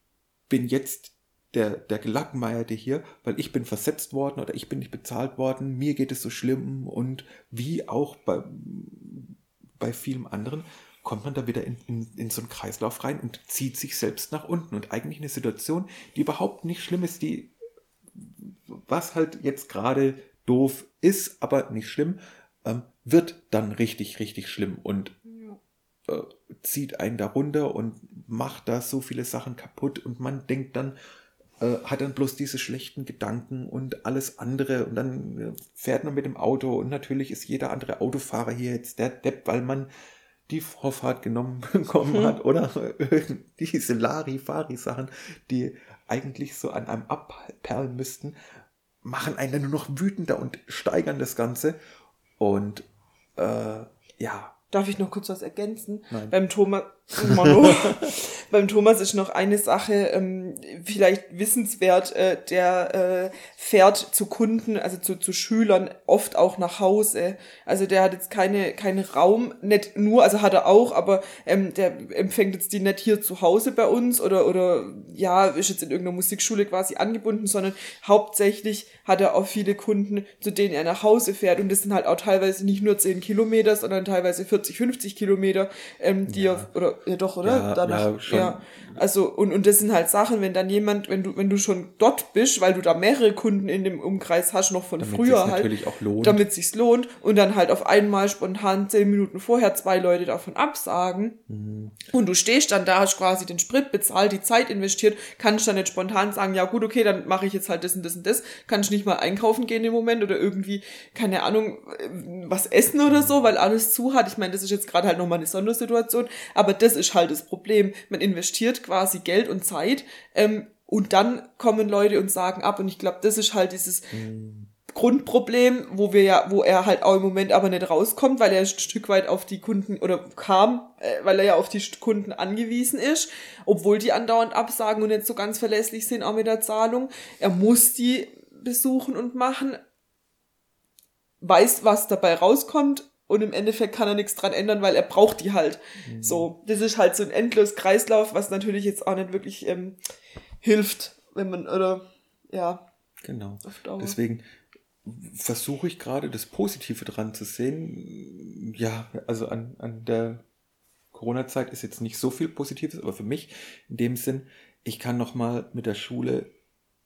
bin jetzt der, der Gelackmeierte hier, weil ich bin versetzt worden oder ich bin nicht bezahlt worden, mir geht es so schlimm und wie auch bei, bei vielem anderen kommt man da wieder in, in, in so einen Kreislauf rein und zieht sich selbst nach unten. Und eigentlich eine Situation, die überhaupt nicht schlimm ist, die, was halt jetzt gerade doof ist, aber nicht schlimm, ähm, wird dann richtig, richtig schlimm und äh, zieht einen da runter und macht da so viele Sachen kaputt und man denkt dann, äh, hat dann bloß diese schlechten Gedanken und alles andere und dann äh, fährt man mit dem Auto und natürlich ist jeder andere Autofahrer hier jetzt der Depp, weil man die Vorfahrt genommen bekommen hm. hat oder diese Larifari-Sachen, die eigentlich so an einem abperlen müssten, machen einen dann nur noch wütender und steigern das Ganze. Und äh, ja, Darf ich noch kurz was ergänzen? Nein. Beim Thomas, beim Thomas ist noch eine Sache ähm, vielleicht wissenswert. Äh, der äh, fährt zu Kunden, also zu, zu Schülern oft auch nach Hause. Also der hat jetzt keine keinen Raum, nicht nur, also hat er auch, aber ähm, der empfängt jetzt die nicht hier zu Hause bei uns oder oder ja ist jetzt in irgendeiner Musikschule quasi angebunden, sondern hauptsächlich hat er auch viele Kunden, zu denen er nach Hause fährt und das sind halt auch teilweise nicht nur 10 Kilometer, sondern teilweise 40 40, 50 Kilometer, ähm, die ja. oder ja doch, oder? Ja, Danach, ja, schon. ja. Also, und, und das sind halt Sachen, wenn dann jemand, wenn du, wenn du schon dort bist, weil du da mehrere Kunden in dem Umkreis hast, noch von damit früher halt. Natürlich auch lohnt. Damit sich's lohnt und dann halt auf einmal spontan zehn Minuten vorher zwei Leute davon absagen. Mhm. Und du stehst dann da, hast quasi den Sprit bezahlt, die Zeit investiert, kannst dann nicht spontan sagen, ja gut, okay, dann mache ich jetzt halt das und das und das. Kannst nicht mal einkaufen gehen im Moment oder irgendwie, keine Ahnung, äh, was essen oder so, weil alles zu hat. Ich meine, das ist jetzt gerade halt nochmal eine Sondersituation, aber das ist halt das Problem. Man investiert quasi Geld und Zeit ähm, und dann kommen Leute und sagen ab und ich glaube, das ist halt dieses mhm. Grundproblem, wo wir ja, wo er halt auch im Moment aber nicht rauskommt, weil er ein Stück weit auf die Kunden oder kam, äh, weil er ja auf die Kunden angewiesen ist, obwohl die andauernd absagen und nicht so ganz verlässlich sind auch mit der Zahlung. Er muss die besuchen und machen, weiß, was dabei rauskommt, und im Endeffekt kann er nichts dran ändern, weil er braucht die halt. Mhm. So, das ist halt so ein endlos Kreislauf, was natürlich jetzt auch nicht wirklich ähm, hilft, wenn man, oder, ja. Genau. Deswegen versuche ich gerade das Positive dran zu sehen. Ja, also an, an der Corona-Zeit ist jetzt nicht so viel Positives, aber für mich in dem Sinn, ich kann nochmal mit der Schule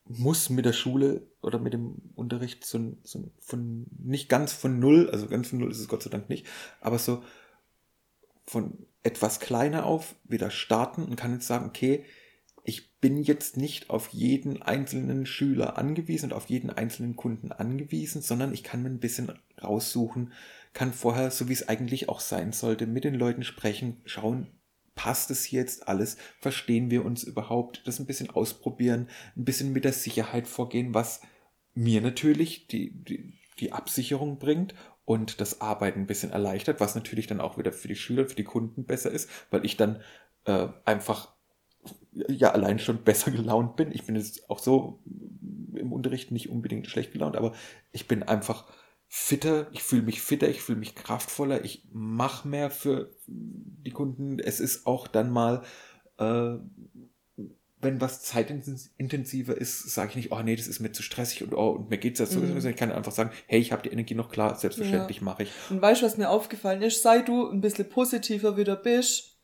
muss mit der Schule oder mit dem Unterricht so, so von nicht ganz von null, also ganz von null ist es Gott sei Dank nicht, aber so von etwas kleiner auf wieder starten und kann jetzt sagen, okay, ich bin jetzt nicht auf jeden einzelnen Schüler angewiesen und auf jeden einzelnen Kunden angewiesen, sondern ich kann mir ein bisschen raussuchen, kann vorher, so wie es eigentlich auch sein sollte, mit den Leuten sprechen, schauen, passt es jetzt alles? Verstehen wir uns überhaupt? Das ein bisschen ausprobieren, ein bisschen mit der Sicherheit vorgehen, was mir natürlich die, die, die Absicherung bringt und das Arbeiten ein bisschen erleichtert, was natürlich dann auch wieder für die Schüler, für die Kunden besser ist, weil ich dann äh, einfach ja allein schon besser gelaunt bin. Ich bin jetzt auch so im Unterricht nicht unbedingt schlecht gelaunt, aber ich bin einfach fitter, ich fühle mich fitter, ich fühle mich kraftvoller, ich mache mehr für die Kunden. Es ist auch dann mal äh, wenn was zeitintensiver ist, sage ich nicht, oh nee, das ist mir zu stressig und oh, und mir geht's jetzt so. Mhm. Ich kann einfach sagen, hey, ich habe die Energie noch klar, selbstverständlich ja. mache ich. Und weißt du, was mir aufgefallen ist? Sei du ein bisschen positiver wieder bist,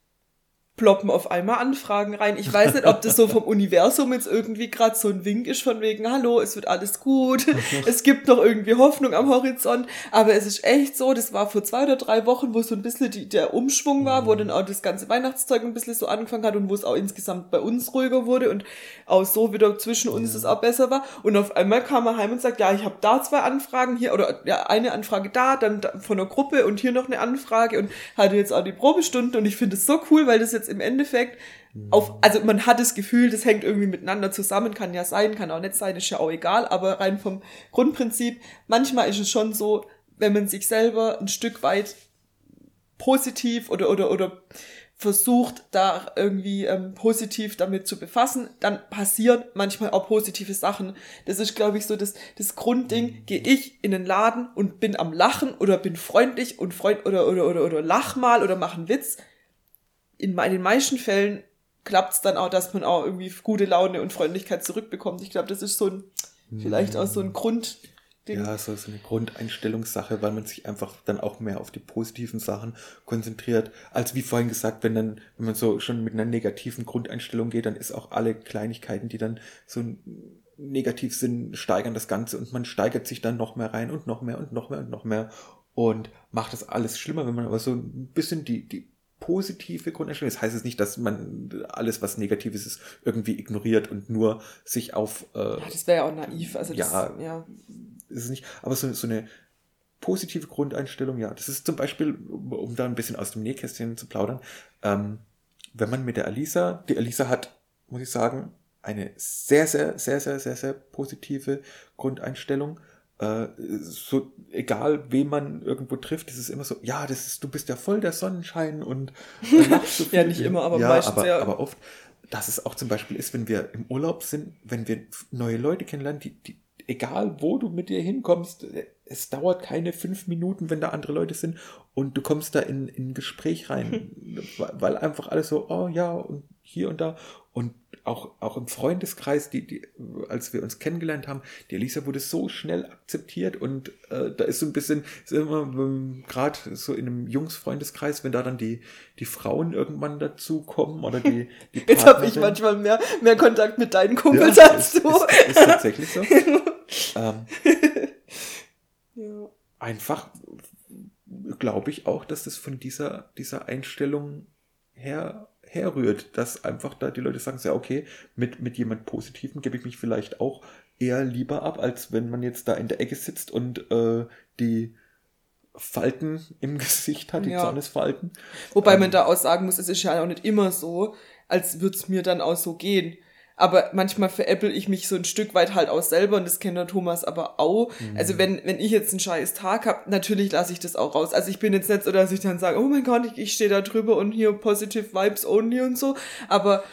ploppen auf einmal Anfragen rein. Ich weiß nicht, ob das so vom Universum jetzt irgendwie gerade so ein Wink ist von wegen, hallo, es wird alles gut, es gibt noch irgendwie Hoffnung am Horizont, aber es ist echt so, das war vor zwei oder drei Wochen, wo so ein bisschen die, der Umschwung war, wo dann auch das ganze Weihnachtszeug ein bisschen so angefangen hat und wo es auch insgesamt bei uns ruhiger wurde und auch so wieder zwischen uns es auch besser war. Und auf einmal kam er heim und sagt, ja, ich habe da zwei Anfragen hier oder ja, eine Anfrage da, dann von der Gruppe und hier noch eine Anfrage und hatte jetzt auch die Probestunden und ich finde es so cool, weil das jetzt jetzt im Endeffekt auf, also man hat das Gefühl, das hängt irgendwie miteinander zusammen, kann ja sein, kann auch nicht sein, ist ja auch egal, aber rein vom Grundprinzip, manchmal ist es schon so, wenn man sich selber ein Stück weit positiv oder, oder, oder versucht, da irgendwie ähm, positiv damit zu befassen, dann passieren manchmal auch positive Sachen. Das ist, glaube ich, so das, das Grundding. Gehe ich in den Laden und bin am Lachen oder bin freundlich und freund oder, oder, oder, oder lach mal oder mach einen Witz, in, den meisten Fällen klappt es dann auch, dass man auch irgendwie gute Laune und Freundlichkeit zurückbekommt. Ich glaube, das ist so ein, vielleicht auch so ein Grund. Ja, so, so eine Grundeinstellungssache, weil man sich einfach dann auch mehr auf die positiven Sachen konzentriert. Als wie vorhin gesagt, wenn dann, wenn man so schon mit einer negativen Grundeinstellung geht, dann ist auch alle Kleinigkeiten, die dann so negativ sind, steigern das Ganze und man steigert sich dann noch mehr rein und noch mehr und noch mehr und noch mehr und macht das alles schlimmer, wenn man aber so ein bisschen die, die positive Grundeinstellung. Das heißt es nicht, dass man alles, was Negatives ist, irgendwie ignoriert und nur sich auf. Äh, ja, das wäre ja auch naiv. Also das, ja, ja, ist es nicht. Aber so, so eine positive Grundeinstellung, ja, das ist zum Beispiel, um da ein bisschen aus dem Nähkästchen zu plaudern, ähm, wenn man mit der Alisa, die Alisa hat, muss ich sagen, eine sehr, sehr, sehr, sehr, sehr, sehr positive Grundeinstellung äh, so egal wen man irgendwo trifft, ist es immer so, ja, das ist, du bist ja voll der Sonnenschein und so ja, nicht immer, aber ja, meistens aber, ja. aber oft, dass es auch zum Beispiel ist, wenn wir im Urlaub sind, wenn wir neue Leute kennenlernen, die, die, egal wo du mit dir hinkommst, es dauert keine fünf Minuten, wenn da andere Leute sind und du kommst da in, in ein Gespräch rein, weil einfach alles so, oh ja, und hier und da. Und auch, auch im Freundeskreis, die, die, als wir uns kennengelernt haben, die Elisa wurde so schnell akzeptiert und äh, da ist so ein bisschen, ist immer ähm, gerade so in einem Jungsfreundeskreis, wenn da dann die, die Frauen irgendwann dazukommen oder die, die Jetzt habe ich manchmal mehr, mehr Kontakt mit deinen Kumpels ja, als du. Ist, ist, ist tatsächlich so. ähm, ja. Einfach glaube ich auch, dass das von dieser, dieser Einstellung her herrührt, dass einfach da die Leute sagen, ja, okay, mit, mit jemand Positiven gebe ich mich vielleicht auch eher lieber ab, als wenn man jetzt da in der Ecke sitzt und äh, die Falten im Gesicht hat, die ja. Zornesfalten. Wobei ähm, man da auch sagen muss, es ist ja auch nicht immer so, als würde es mir dann auch so gehen. Aber manchmal veräpple ich mich so ein Stück weit halt auch selber und das kennt der Thomas aber auch. Mhm. Also wenn, wenn ich jetzt einen scheiß Tag habe, natürlich lasse ich das auch raus. Also ich bin jetzt nicht so, dass ich dann sage, oh mein Gott, ich, ich stehe da drüber und hier positive Vibes only und so. Aber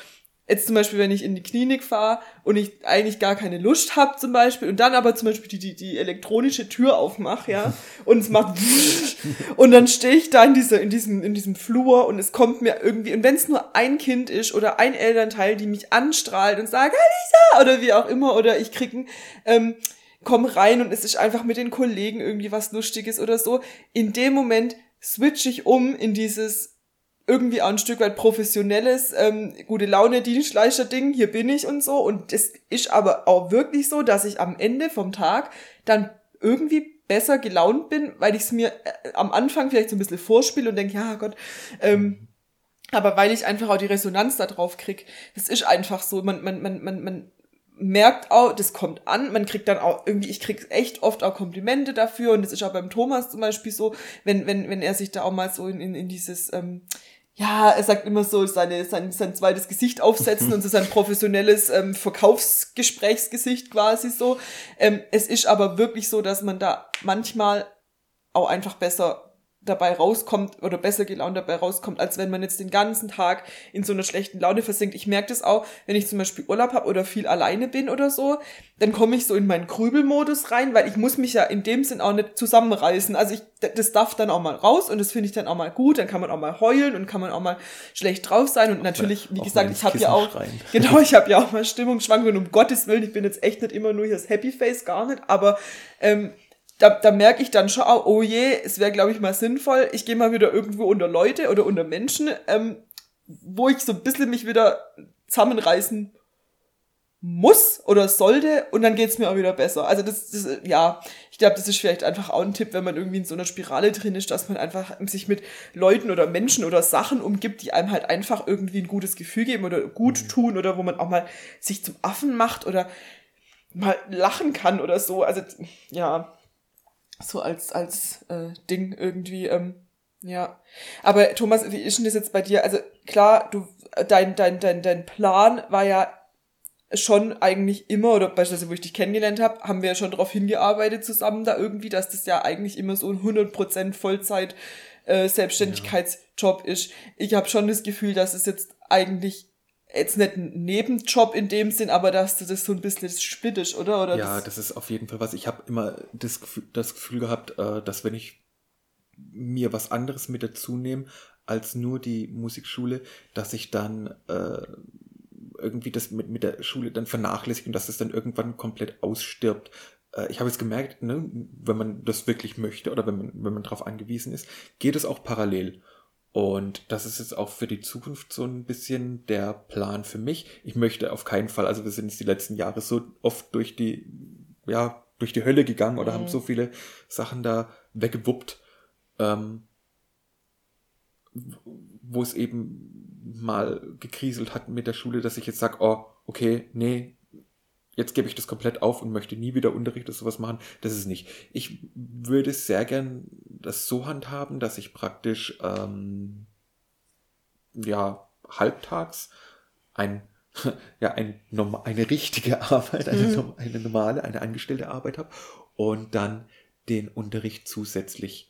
Jetzt zum Beispiel, wenn ich in die Klinik fahre und ich eigentlich gar keine Lust habe zum Beispiel und dann aber zum Beispiel die, die, die elektronische Tür aufmache, ja, und es macht und dann stehe ich da in, dieser, in, diesem, in diesem Flur und es kommt mir irgendwie, und wenn es nur ein Kind ist oder ein Elternteil, die mich anstrahlt und sagt, Alisa, oder wie auch immer, oder ich krieg ein, ähm, komm rein und es ist einfach mit den Kollegen irgendwie was Lustiges oder so, in dem Moment switch ich um in dieses irgendwie auch ein Stück weit professionelles, ähm, gute Laune Dienstleister-Ding, hier bin ich und so. Und es ist aber auch wirklich so, dass ich am Ende vom Tag dann irgendwie besser gelaunt bin, weil ich es mir äh, am Anfang vielleicht so ein bisschen vorspiele und denke, ja Gott, ähm, aber weil ich einfach auch die Resonanz da drauf krieg. Das ist einfach so, man, man, man, man, man merkt auch, das kommt an, man kriegt dann auch irgendwie, ich krieg echt oft auch Komplimente dafür und das ist auch beim Thomas zum Beispiel so, wenn, wenn, wenn er sich da auch mal so in, in, in dieses, ähm, ja, er sagt immer so, seine, sein, sein zweites Gesicht aufsetzen und so sein professionelles ähm, Verkaufsgesprächsgesicht quasi so. Ähm, es ist aber wirklich so, dass man da manchmal auch einfach besser dabei rauskommt oder besser gelaunt dabei rauskommt, als wenn man jetzt den ganzen Tag in so einer schlechten Laune versinkt. Ich merke das auch, wenn ich zum Beispiel Urlaub habe oder viel alleine bin oder so, dann komme ich so in meinen Grübelmodus rein, weil ich muss mich ja in dem Sinn auch nicht zusammenreißen. Also ich, das darf dann auch mal raus und das finde ich dann auch mal gut. Dann kann man auch mal heulen und kann man auch mal schlecht drauf sein und natürlich, wie gesagt, ich habe ja auch, schreien. genau, ich habe ja auch mal Stimmungsschwankungen. Um Gottes Willen, ich bin jetzt echt nicht immer nur hier das Happy Face, gar nicht, aber ähm, da, da merke ich dann schon oh je, es wäre, glaube ich, mal sinnvoll, ich gehe mal wieder irgendwo unter Leute oder unter Menschen, ähm, wo ich so ein bisschen mich wieder zusammenreißen muss oder sollte und dann geht's mir auch wieder besser. Also das, das ja, ich glaube, das ist vielleicht einfach auch ein Tipp, wenn man irgendwie in so einer Spirale drin ist, dass man einfach sich mit Leuten oder Menschen oder Sachen umgibt, die einem halt einfach irgendwie ein gutes Gefühl geben oder gut mhm. tun oder wo man auch mal sich zum Affen macht oder mal lachen kann oder so. Also ja, so als, als äh, Ding irgendwie. Ähm, ja. Aber Thomas, wie ist denn das jetzt bei dir? Also klar, du, dein, dein, dein, dein Plan war ja schon eigentlich immer, oder beispielsweise, wo ich dich kennengelernt habe, haben wir ja schon darauf hingearbeitet zusammen da irgendwie, dass das ja eigentlich immer so ein 100% Vollzeit äh, Selbstständigkeitsjob ja. ist. Ich habe schon das Gefühl, dass es jetzt eigentlich jetzt nicht ein Nebenjob in dem Sinn, aber dass du das so ein bisschen splittest, oder? oder ja, das, das, ist auf jeden Fall was. Ich habe immer das Gefühl, das Gefühl gehabt, äh, dass wenn ich mir was anderes mit dazu nehme als nur die Musikschule, dass ich dann äh, irgendwie das mit, mit der Schule dann vernachlässige und dass das dann irgendwann komplett ausstirbt. Äh, ich habe jetzt gemerkt, ne, wenn man das wirklich möchte oder wenn man, wenn man darauf angewiesen ist, geht es auch parallel. Und das ist jetzt auch für die Zukunft so ein bisschen der Plan für mich. Ich möchte auf keinen Fall, also wir sind jetzt die letzten Jahre so oft durch die, ja, durch die Hölle gegangen oder mhm. haben so viele Sachen da weggewuppt, ähm, wo es eben mal gekriselt hat mit der Schule, dass ich jetzt sage, oh, okay, nee, jetzt gebe ich das komplett auf und möchte nie wieder Unterricht oder sowas machen. Das ist nicht. Ich würde sehr gern das so handhaben, dass ich praktisch ähm, ja halbtags ein ja ein, eine richtige Arbeit, eine, mhm. eine normale, eine angestellte Arbeit habe und dann den Unterricht zusätzlich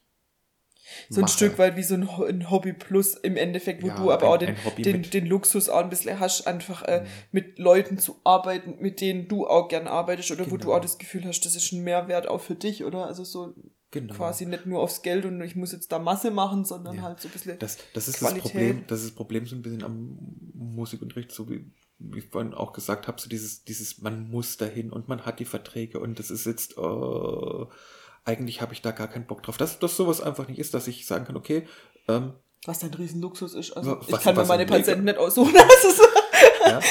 so ein mache. Stück weit wie so ein, Hobby Plus im Endeffekt, wo ja, du aber ein, auch den, den, den Luxus auch ein bisschen hast, einfach äh, mhm. mit Leuten zu arbeiten, mit denen du auch gern arbeitest oder genau. wo du genau. auch das Gefühl hast, das ist ein Mehrwert auch für dich, oder? Also so genau. quasi nicht nur aufs Geld und ich muss jetzt da Masse machen, sondern ja. halt so ein bisschen. Das, das ist Qualität. das Problem, das ist das Problem so ein bisschen am Musikunterricht, so wie wie ich vorhin auch gesagt habe, so dieses, dieses, man muss dahin und man hat die Verträge und das ist jetzt, uh, eigentlich habe ich da gar keinen Bock drauf. Dass, dass sowas einfach nicht ist, dass ich sagen kann, okay, ähm, was ein Riesenluxus ist. Also was, ich kann mir meine Patienten nicht aussuchen. ja.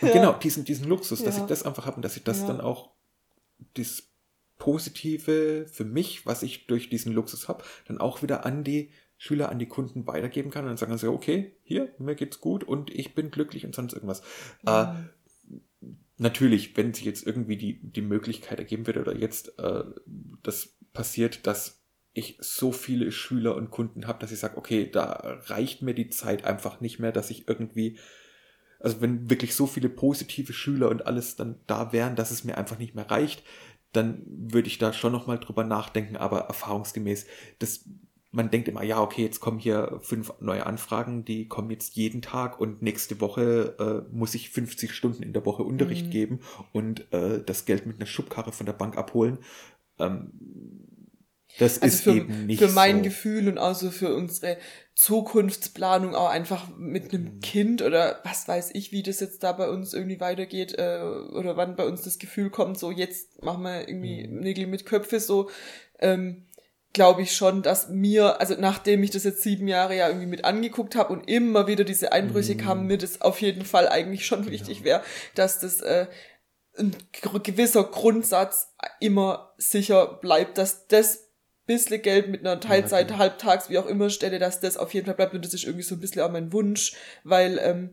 Ja. genau, diesen, diesen Luxus, dass ja. ich das einfach habe und dass ich das dann auch das Positive für mich, was ich durch diesen Luxus habe, dann auch wieder an die Schüler, an die Kunden weitergeben kann und dann sagen sie, okay, hier, mir geht's gut und ich bin glücklich und sonst irgendwas. Mhm. Äh, natürlich, wenn sich jetzt irgendwie die, die Möglichkeit ergeben wird oder jetzt äh, das passiert, dass ich so viele Schüler und Kunden habe, dass ich sage, okay, da reicht mir die Zeit einfach nicht mehr, dass ich irgendwie, also wenn wirklich so viele positive Schüler und alles dann da wären, dass es mir einfach nicht mehr reicht, dann würde ich da schon nochmal drüber nachdenken, aber erfahrungsgemäß, das man denkt immer, ja, okay, jetzt kommen hier fünf neue Anfragen, die kommen jetzt jeden Tag und nächste Woche äh, muss ich 50 Stunden in der Woche Unterricht mhm. geben und äh, das Geld mit einer Schubkarre von der Bank abholen. Ähm, das also ist für, eben nicht für mein so. Gefühl und auch so für unsere Zukunftsplanung auch einfach mit einem mhm. Kind oder was weiß ich, wie das jetzt da bei uns irgendwie weitergeht äh, oder wann bei uns das Gefühl kommt, so jetzt machen wir irgendwie mhm. Nägel mit Köpfe, so ähm, glaube ich schon, dass mir, also nachdem ich das jetzt sieben Jahre ja irgendwie mit angeguckt habe und immer wieder diese Einbrüche mm. kamen, mir das auf jeden Fall eigentlich schon genau. wichtig wäre, dass das äh, ein gewisser Grundsatz immer sicher bleibt, dass das bisschen Geld mit einer Teilzeit, halbtags, wie auch immer Stelle, dass das auf jeden Fall bleibt und das ist irgendwie so ein bisschen auch mein Wunsch, weil ähm,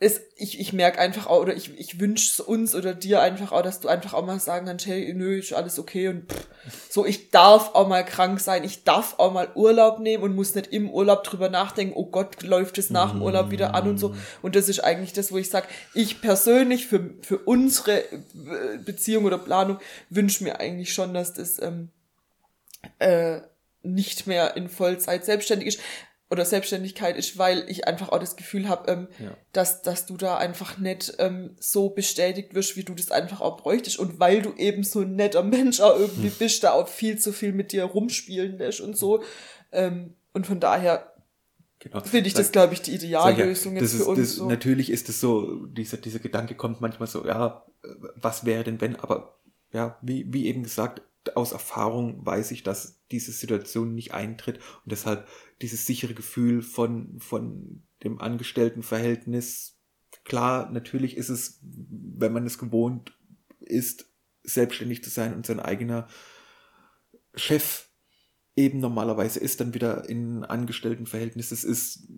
es, ich, ich merke einfach auch, oder ich, ich wünsche uns oder dir einfach auch, dass du einfach auch mal sagen kannst, hey, nö, ist alles okay und pff, so, ich darf auch mal krank sein, ich darf auch mal Urlaub nehmen und muss nicht im Urlaub drüber nachdenken, oh Gott, läuft es nach dem Urlaub wieder an und so. Und das ist eigentlich das, wo ich sage, ich persönlich für, für unsere äh, Beziehung oder Planung wünsche mir eigentlich schon, dass das ähm, äh, nicht mehr in Vollzeit selbstständig ist oder Selbstständigkeit ist, weil ich einfach auch das Gefühl habe, ähm, ja. dass, dass du da einfach nicht ähm, so bestätigt wirst, wie du das einfach auch bräuchtest. Und weil du eben so ein netter Mensch auch irgendwie hm. bist, da auch viel zu viel mit dir rumspielen lässt und so. Ähm, und von daher Genau. Finde ich das, glaube ich, die Ideallösung ja, jetzt für ist, uns. Das, so. Natürlich ist es so, dieser, dieser Gedanke kommt manchmal so, ja, was wäre denn wenn, aber ja, wie, wie eben gesagt, aus Erfahrung weiß ich, dass diese Situation nicht eintritt und deshalb dieses sichere Gefühl von, von dem Angestelltenverhältnis, klar, natürlich ist es, wenn man es gewohnt ist, selbstständig zu sein und sein eigener Chef eben normalerweise ist, dann wieder in Angestelltenverhältnis. Es ist.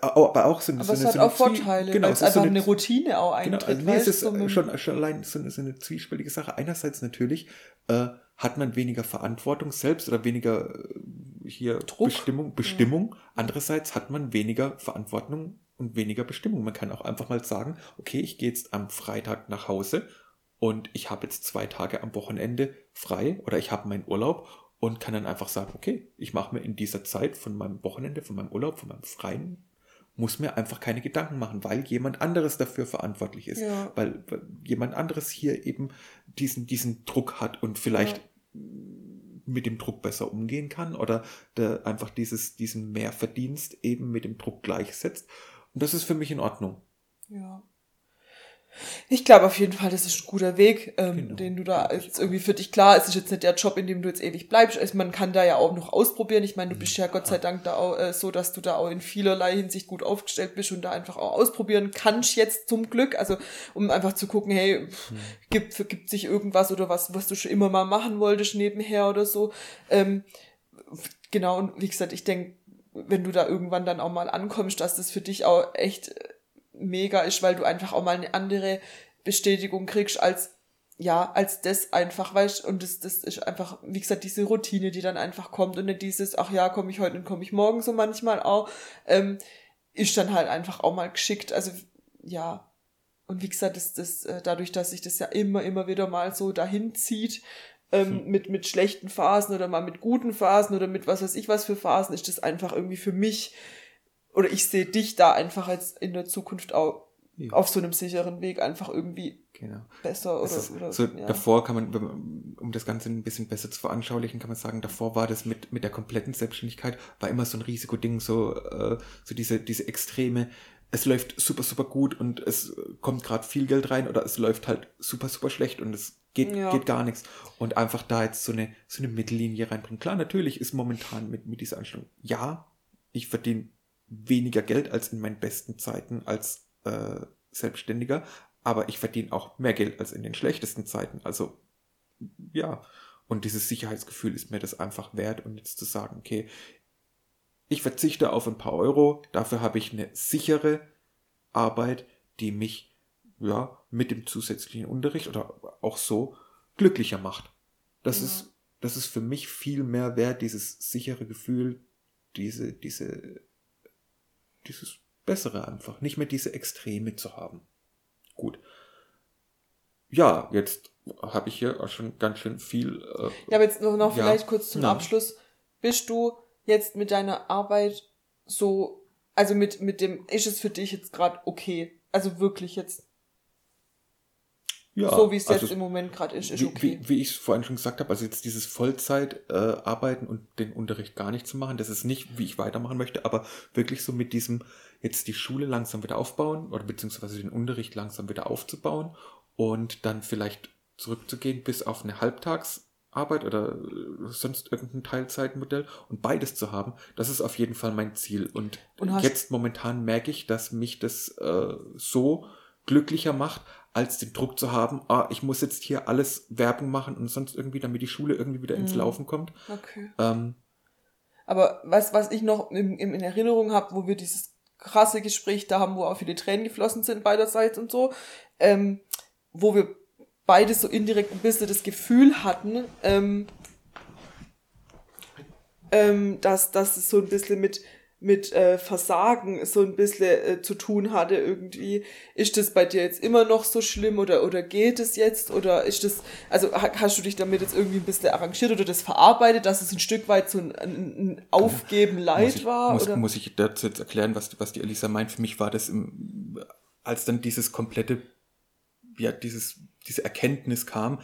Aber auch so eine, aber so es hat auch Vorteile, genau, weil es einfach so eine, eine, Routine auch genau, eintritt. Genau, nee, es ist so schon, schon allein so eine, so eine zwiespältige Sache. Einerseits natürlich äh, hat man weniger Verantwortung selbst oder weniger äh, hier Druck. Bestimmung. Bestimmung. Ja. Andererseits hat man weniger Verantwortung und weniger Bestimmung. Man kann auch einfach mal sagen, okay, ich gehe jetzt am Freitag nach Hause und ich habe jetzt zwei Tage am Wochenende frei oder ich habe meinen Urlaub und kann dann einfach sagen, okay, ich mache mir in dieser Zeit von meinem Wochenende, von meinem Urlaub, von meinem freien, muss mir einfach keine Gedanken machen, weil jemand anderes dafür verantwortlich ist, ja. weil, weil, jemand anderes hier eben diesen, diesen Druck hat und vielleicht ja. mit dem Druck besser umgehen kann oder der einfach dieses, diesen Mehrverdienst eben mit dem Druck gleichsetzt. Und das ist für mich in Ordnung. Ja. Ich glaube auf jeden Fall, das ist ein guter Weg, ähm, genau. den du da jetzt irgendwie für dich klar. Es ist jetzt nicht der Job, in dem du jetzt ewig bleibst. Also man kann da ja auch noch ausprobieren. Ich meine, du bist ja Gott sei Dank da auch äh, so, dass du da auch in vielerlei Hinsicht gut aufgestellt bist und da einfach auch ausprobieren kannst jetzt zum Glück. Also um einfach zu gucken, hey, hm. gibt gibt sich irgendwas oder was, was du schon immer mal machen wolltest nebenher oder so. Ähm, genau und wie gesagt, ich denke, wenn du da irgendwann dann auch mal ankommst, dass das für dich auch echt mega ist, weil du einfach auch mal eine andere Bestätigung kriegst als ja, als das einfach, weißt und das, das ist einfach, wie gesagt, diese Routine, die dann einfach kommt und nicht dieses, ach ja, komme ich heute und komme ich morgen so manchmal auch, ähm, ist dann halt einfach auch mal geschickt. Also ja, und wie gesagt, das, das, äh, dadurch, dass sich das ja immer, immer wieder mal so dahin zieht, ähm, hm. mit, mit schlechten Phasen oder mal mit guten Phasen oder mit was weiß ich was für Phasen, ist das einfach irgendwie für mich oder ich sehe dich da einfach jetzt in der Zukunft auch ja. auf so einem sicheren Weg einfach irgendwie genau. besser oder, ist, oder so ja. davor kann man, um das Ganze ein bisschen besser zu veranschaulichen, kann man sagen, davor war das mit mit der kompletten Selbstständigkeit war immer so ein Risikoding, so äh, so diese diese Extreme. Es läuft super super gut und es kommt gerade viel Geld rein oder es läuft halt super super schlecht und es geht ja. geht gar nichts und einfach da jetzt so eine so eine Mittellinie reinbringen. Klar, natürlich ist momentan mit mit dieser Anstellung ja, ich verdiene weniger Geld als in meinen besten Zeiten als äh, Selbstständiger, aber ich verdiene auch mehr Geld als in den schlechtesten Zeiten. Also ja, und dieses Sicherheitsgefühl ist mir das einfach wert und jetzt zu sagen, okay, ich verzichte auf ein paar Euro, dafür habe ich eine sichere Arbeit, die mich ja mit dem zusätzlichen Unterricht oder auch so glücklicher macht. Das ja. ist das ist für mich viel mehr wert, dieses sichere Gefühl, diese diese dieses Bessere einfach, nicht mehr diese Extreme zu haben. Gut. Ja, jetzt habe ich hier auch schon ganz schön viel. Äh, ja, aber jetzt noch, noch ja, vielleicht kurz zum ja. Abschluss. Bist du jetzt mit deiner Arbeit so, also mit, mit dem, ist es für dich jetzt gerade okay? Also wirklich jetzt ja, so wie es also jetzt im Moment gerade ist, ist wie, okay. Wie, wie ich vorhin schon gesagt habe, also jetzt dieses Vollzeit-Arbeiten äh, und den Unterricht gar nicht zu machen, das ist nicht, wie ich weitermachen möchte, aber wirklich so mit diesem, jetzt die Schule langsam wieder aufbauen oder beziehungsweise den Unterricht langsam wieder aufzubauen und dann vielleicht zurückzugehen bis auf eine Halbtagsarbeit oder äh, sonst irgendein Teilzeitmodell und beides zu haben, das ist auf jeden Fall mein Ziel. Und, und jetzt momentan merke ich, dass mich das äh, so glücklicher macht, als den Druck zu haben, ah, ich muss jetzt hier alles Werbung machen und sonst irgendwie, damit die Schule irgendwie wieder ins mhm. Laufen kommt. Okay. Ähm, Aber was, was ich noch in, in Erinnerung habe, wo wir dieses krasse Gespräch da haben, wo auch viele Tränen geflossen sind beiderseits und so, ähm, wo wir beide so indirekt ein bisschen das Gefühl hatten, ähm, ähm, dass, dass es so ein bisschen mit, mit äh, Versagen so ein bisschen äh, zu tun hatte irgendwie. Ist das bei dir jetzt immer noch so schlimm oder, oder geht es jetzt? Oder ist das, also hast du dich damit jetzt irgendwie ein bisschen arrangiert oder das verarbeitet, dass es ein Stück weit so ein, ein Aufgeben Leid muss ich, war? Muss, oder? muss ich dazu jetzt erklären, was, was die Elisa meint? Für mich war das im, als dann dieses komplette, ja, dieses, diese Erkenntnis kam,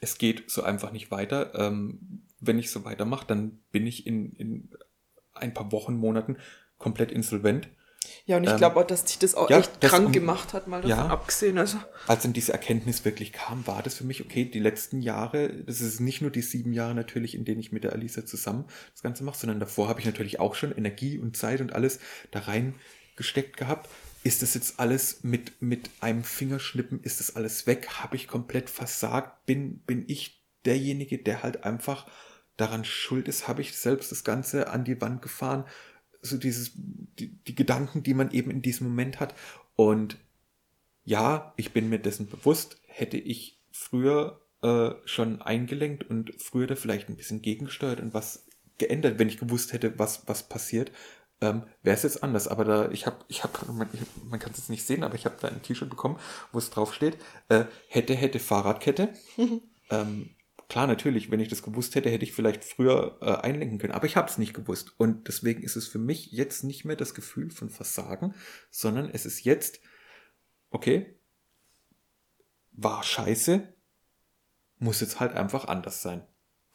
es geht so einfach nicht weiter. Ähm, wenn ich so weitermache, dann bin ich in, in ein paar Wochen, Monaten komplett insolvent. Ja, und ich Ähm, glaube auch, dass dich das auch ja, echt das krank um- gemacht hat, mal davon ja. abgesehen. Also, Als dann diese Erkenntnis wirklich kam, war das für mich, okay, die letzten Jahre, das ist nicht nur die sieben Jahre natürlich, in denen ich mit der Alisa zusammen das Ganze mache, sondern davor habe ich natürlich auch schon Energie und Zeit und alles da reingesteckt gehabt. Ist das jetzt alles mit, mit einem Fingerschnippen, ist das alles weg? Habe ich komplett versagt? Bin, bin ich derjenige, der halt einfach daran schuld ist? Habe ich selbst das Ganze an die Wand gefahren? So dieses, die, die Gedanken, die man eben in diesem Moment hat. Und ja, ich bin mir dessen bewusst, hätte ich früher äh, schon eingelenkt und früher da vielleicht ein bisschen gegengesteuert und was geändert, wenn ich gewusst hätte, was, was passiert, ähm, wäre es jetzt anders. Aber da, ich habe, ich habe, man, man kann es jetzt nicht sehen, aber ich habe da ein T-Shirt bekommen, wo es drauf steht, äh, hätte, hätte Fahrradkette. ähm, klar, natürlich, wenn ich das gewusst hätte, hätte ich vielleicht früher äh, einlenken können. Aber ich habe es nicht gewusst. Und deswegen ist es für mich jetzt nicht mehr das Gefühl von Versagen, sondern es ist jetzt, okay, war scheiße, muss jetzt halt einfach anders sein.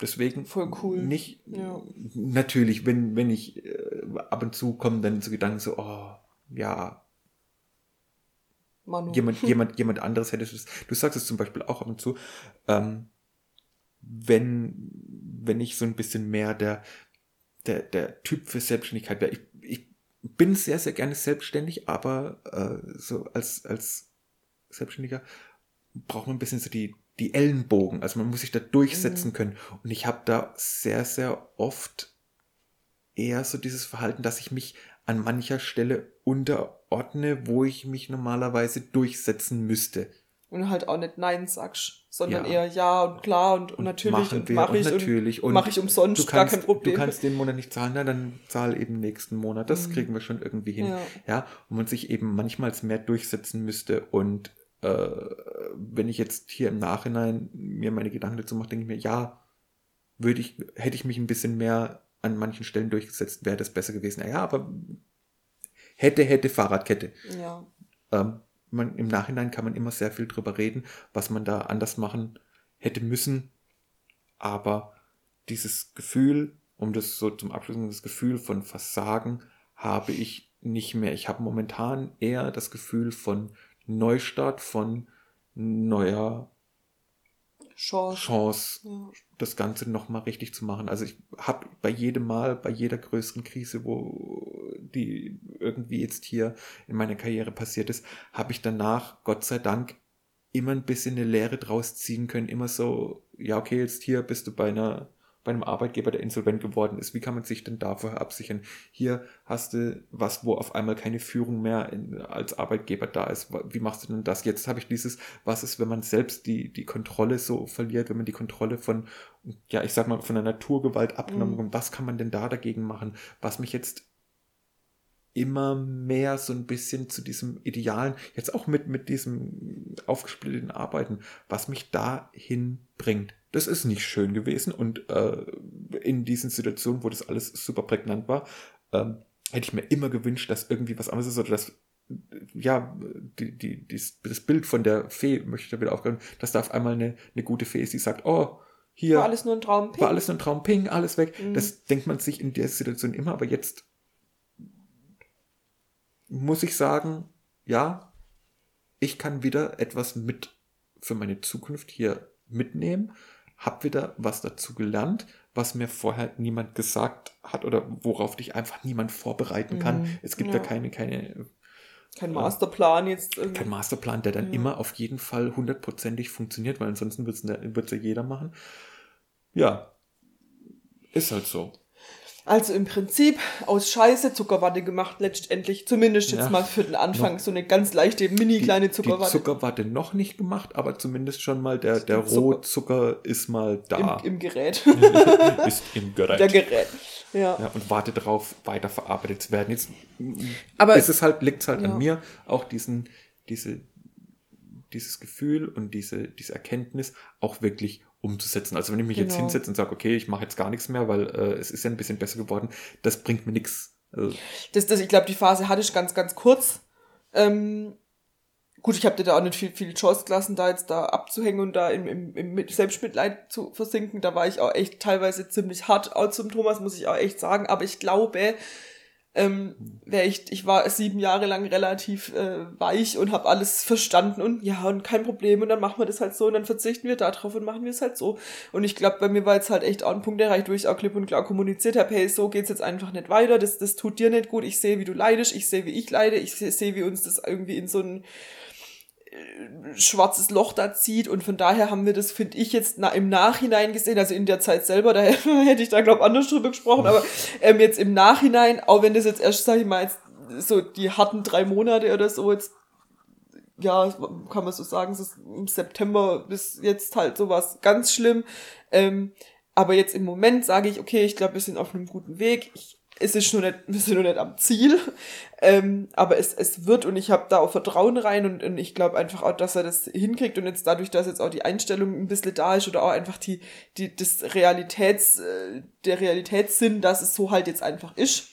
Deswegen Voll cool. nicht, Ja. natürlich, wenn, wenn ich äh, ab und zu kommen dann so Gedanken so, oh, ja, Manu. jemand, jemand, jemand anderes hätte es. Du sagst es zum Beispiel auch ab und zu, ähm, wenn, wenn ich so ein bisschen mehr der, der, der Typ für Selbstständigkeit wäre. Ich, ich bin sehr, sehr gerne selbstständig, aber äh, so als, als Selbstständiger braucht man ein bisschen so die, die Ellenbogen. Also man muss sich da durchsetzen können. Und ich habe da sehr, sehr oft eher so dieses Verhalten, dass ich mich an mancher Stelle unterordne, wo ich mich normalerweise durchsetzen müsste. Und halt auch nicht Nein sagst, sondern Ja. eher Ja und klar und, und natürlich und mache ich natürlich und und mache ich umsonst, du kannst, gar kein Problem. Du kannst den Monat nicht zahlen, na, dann zahl eben nächsten Monat. Das Mhm. kriegen wir schon irgendwie hin. Ja. Ja, und man sich eben manchmal mehr durchsetzen müsste. Und äh, wenn ich jetzt hier im Nachhinein mir meine Gedanken dazu mache, denke ich mir, ja, würde ich, hätte ich mich ein bisschen mehr an manchen Stellen durchgesetzt, wäre das besser gewesen. Ja, aber hätte, hätte Fahrradkette. ja. Ähm, man, Im Nachhinein kann man immer sehr viel drüber reden, was man da anders machen hätte müssen. Aber dieses Gefühl, um das so zum Abschluss, das Gefühl von Versagen habe ich nicht mehr. Ich habe momentan eher das Gefühl von Neustart, von neuer Chance. Chance, Ja. das Ganze nochmal richtig zu machen. Also ich habe bei jedem Mal, bei jeder größeren Krise, wo die irgendwie jetzt hier in meiner Karriere passiert ist, habe ich danach, Gott sei Dank, immer ein bisschen eine Lehre draus ziehen können. Immer so, ja, okay, jetzt hier bist du bei einer bei einem Arbeitgeber, der insolvent geworden ist. Wie kann man sich denn dafür absichern? Hier hast du was, wo auf einmal keine Führung mehr in, als Arbeitgeber da ist. Wie machst du denn das? Jetzt habe ich dieses, was ist, wenn man selbst die, die Kontrolle so verliert, wenn man die Kontrolle von, ja, ich sag mal, von der Naturgewalt abgenommen Mhm. Was kann man denn da dagegen machen? Was mich jetzt immer mehr so ein bisschen zu diesem Idealen, jetzt auch mit, mit diesem aufgesplitteten Arbeiten, was mich dahin bringt. Das ist nicht schön gewesen und äh, in diesen Situationen, wo das alles super prägnant war, ähm, hätte ich mir immer gewünscht, dass irgendwie was anderes ist oder dass ja, die, die, dies, das Bild von der Fee möchte ich da wieder aufgreifen, dass da auf einmal eine, eine gute Fee ist, die sagt, oh, hier War alles nur ein Traum. war alles nur ein Traum, ping, alles weg. Mhm. Das denkt man sich in der Situation immer, aber jetzt muss ich sagen, ja, ich kann wieder etwas mit für meine Zukunft hier mitnehmen, hab wieder was dazu gelernt, was mir vorher niemand gesagt hat oder worauf dich einfach niemand vorbereiten kann. Mhm, Es gibt ja. da keine, keine, Kein Masterplan jetzt irgendwie. kein Masterplan, der dann Ja. immer auf jeden Fall hundertprozentig funktioniert, weil ansonsten wird es ja jeder machen. Ja, ist halt so. Also im Prinzip aus Scheiße Zuckerwatte gemacht, letztendlich. Zumindest jetzt Ja. mal für den Anfang. Noch- So eine ganz leichte, mini kleine Die Zuckerwatte. Zuckerwatte noch nicht gemacht, aber zumindest schon mal der, der Zucker. Rohzucker ist mal da. Im, im Gerät. ist im Gerät. Der Gerät. Ja. ja, und warte darauf, weiterverarbeitet zu werden. Jetzt Aber- ist es halt, liegt es halt Ja. an mir, auch diesen, diese, dieses Gefühl und diese, diese Erkenntnis auch wirklich umzusetzen. Also wenn ich mich jetzt Genau. hinsetze und sage, okay, ich mache jetzt gar nichts mehr, weil äh, es ist ja ein bisschen besser geworden, das bringt mir nichts. Also, Das, das, ich glaube, die Phase hatte ich ganz, ganz kurz. Ähm, gut, ich habe dir da auch nicht viel, viel Chance gelassen, da jetzt da abzuhängen und da im, im, im Mit- Selbstmitleid zu versinken. Da war ich auch echt teilweise ziemlich hart out zum Thomas, muss ich auch echt sagen. Aber ich glaube, ähm, wär ich, ich war sieben Jahre lang relativ äh, weich und habe alles verstanden und ja, und kein Problem und dann machen wir das halt so und dann verzichten wir darauf und machen wir es halt so. Und ich glaube, bei mir war jetzt halt echt auch ein Punkt erreicht, wo ich auch klipp und klar kommuniziert habe, hey, so geht's jetzt einfach nicht weiter, das, das tut dir nicht gut, ich sehe, wie du leidest, ich sehe, wie ich leide, ich sehe, wie uns das irgendwie in so ein schwarzes Loch da zieht und von daher haben wir das, finde ich, jetzt na, im Nachhinein gesehen, also in der Zeit selber, da hätte ich da, glaube anders drüber gesprochen, aber ähm, jetzt im Nachhinein, auch wenn das jetzt erst, sag ich mal, jetzt so die harten drei Monate oder so jetzt ja, kann man so sagen, es ist im September bis jetzt halt sowas ganz schlimm. Ähm, aber jetzt im Moment sage ich, okay, ich glaube, wir sind auf einem guten Weg. Ich, es ist noch nicht, wir sind noch nicht am Ziel. Ähm, aber es, es wird und ich habe da auch Vertrauen rein und, und ich glaube einfach auch, dass er das hinkriegt und jetzt dadurch, dass jetzt auch die Einstellung ein bisschen da ist oder auch einfach die, die, das Realitäts, äh, der Realitätssinn, dass es so halt jetzt einfach ist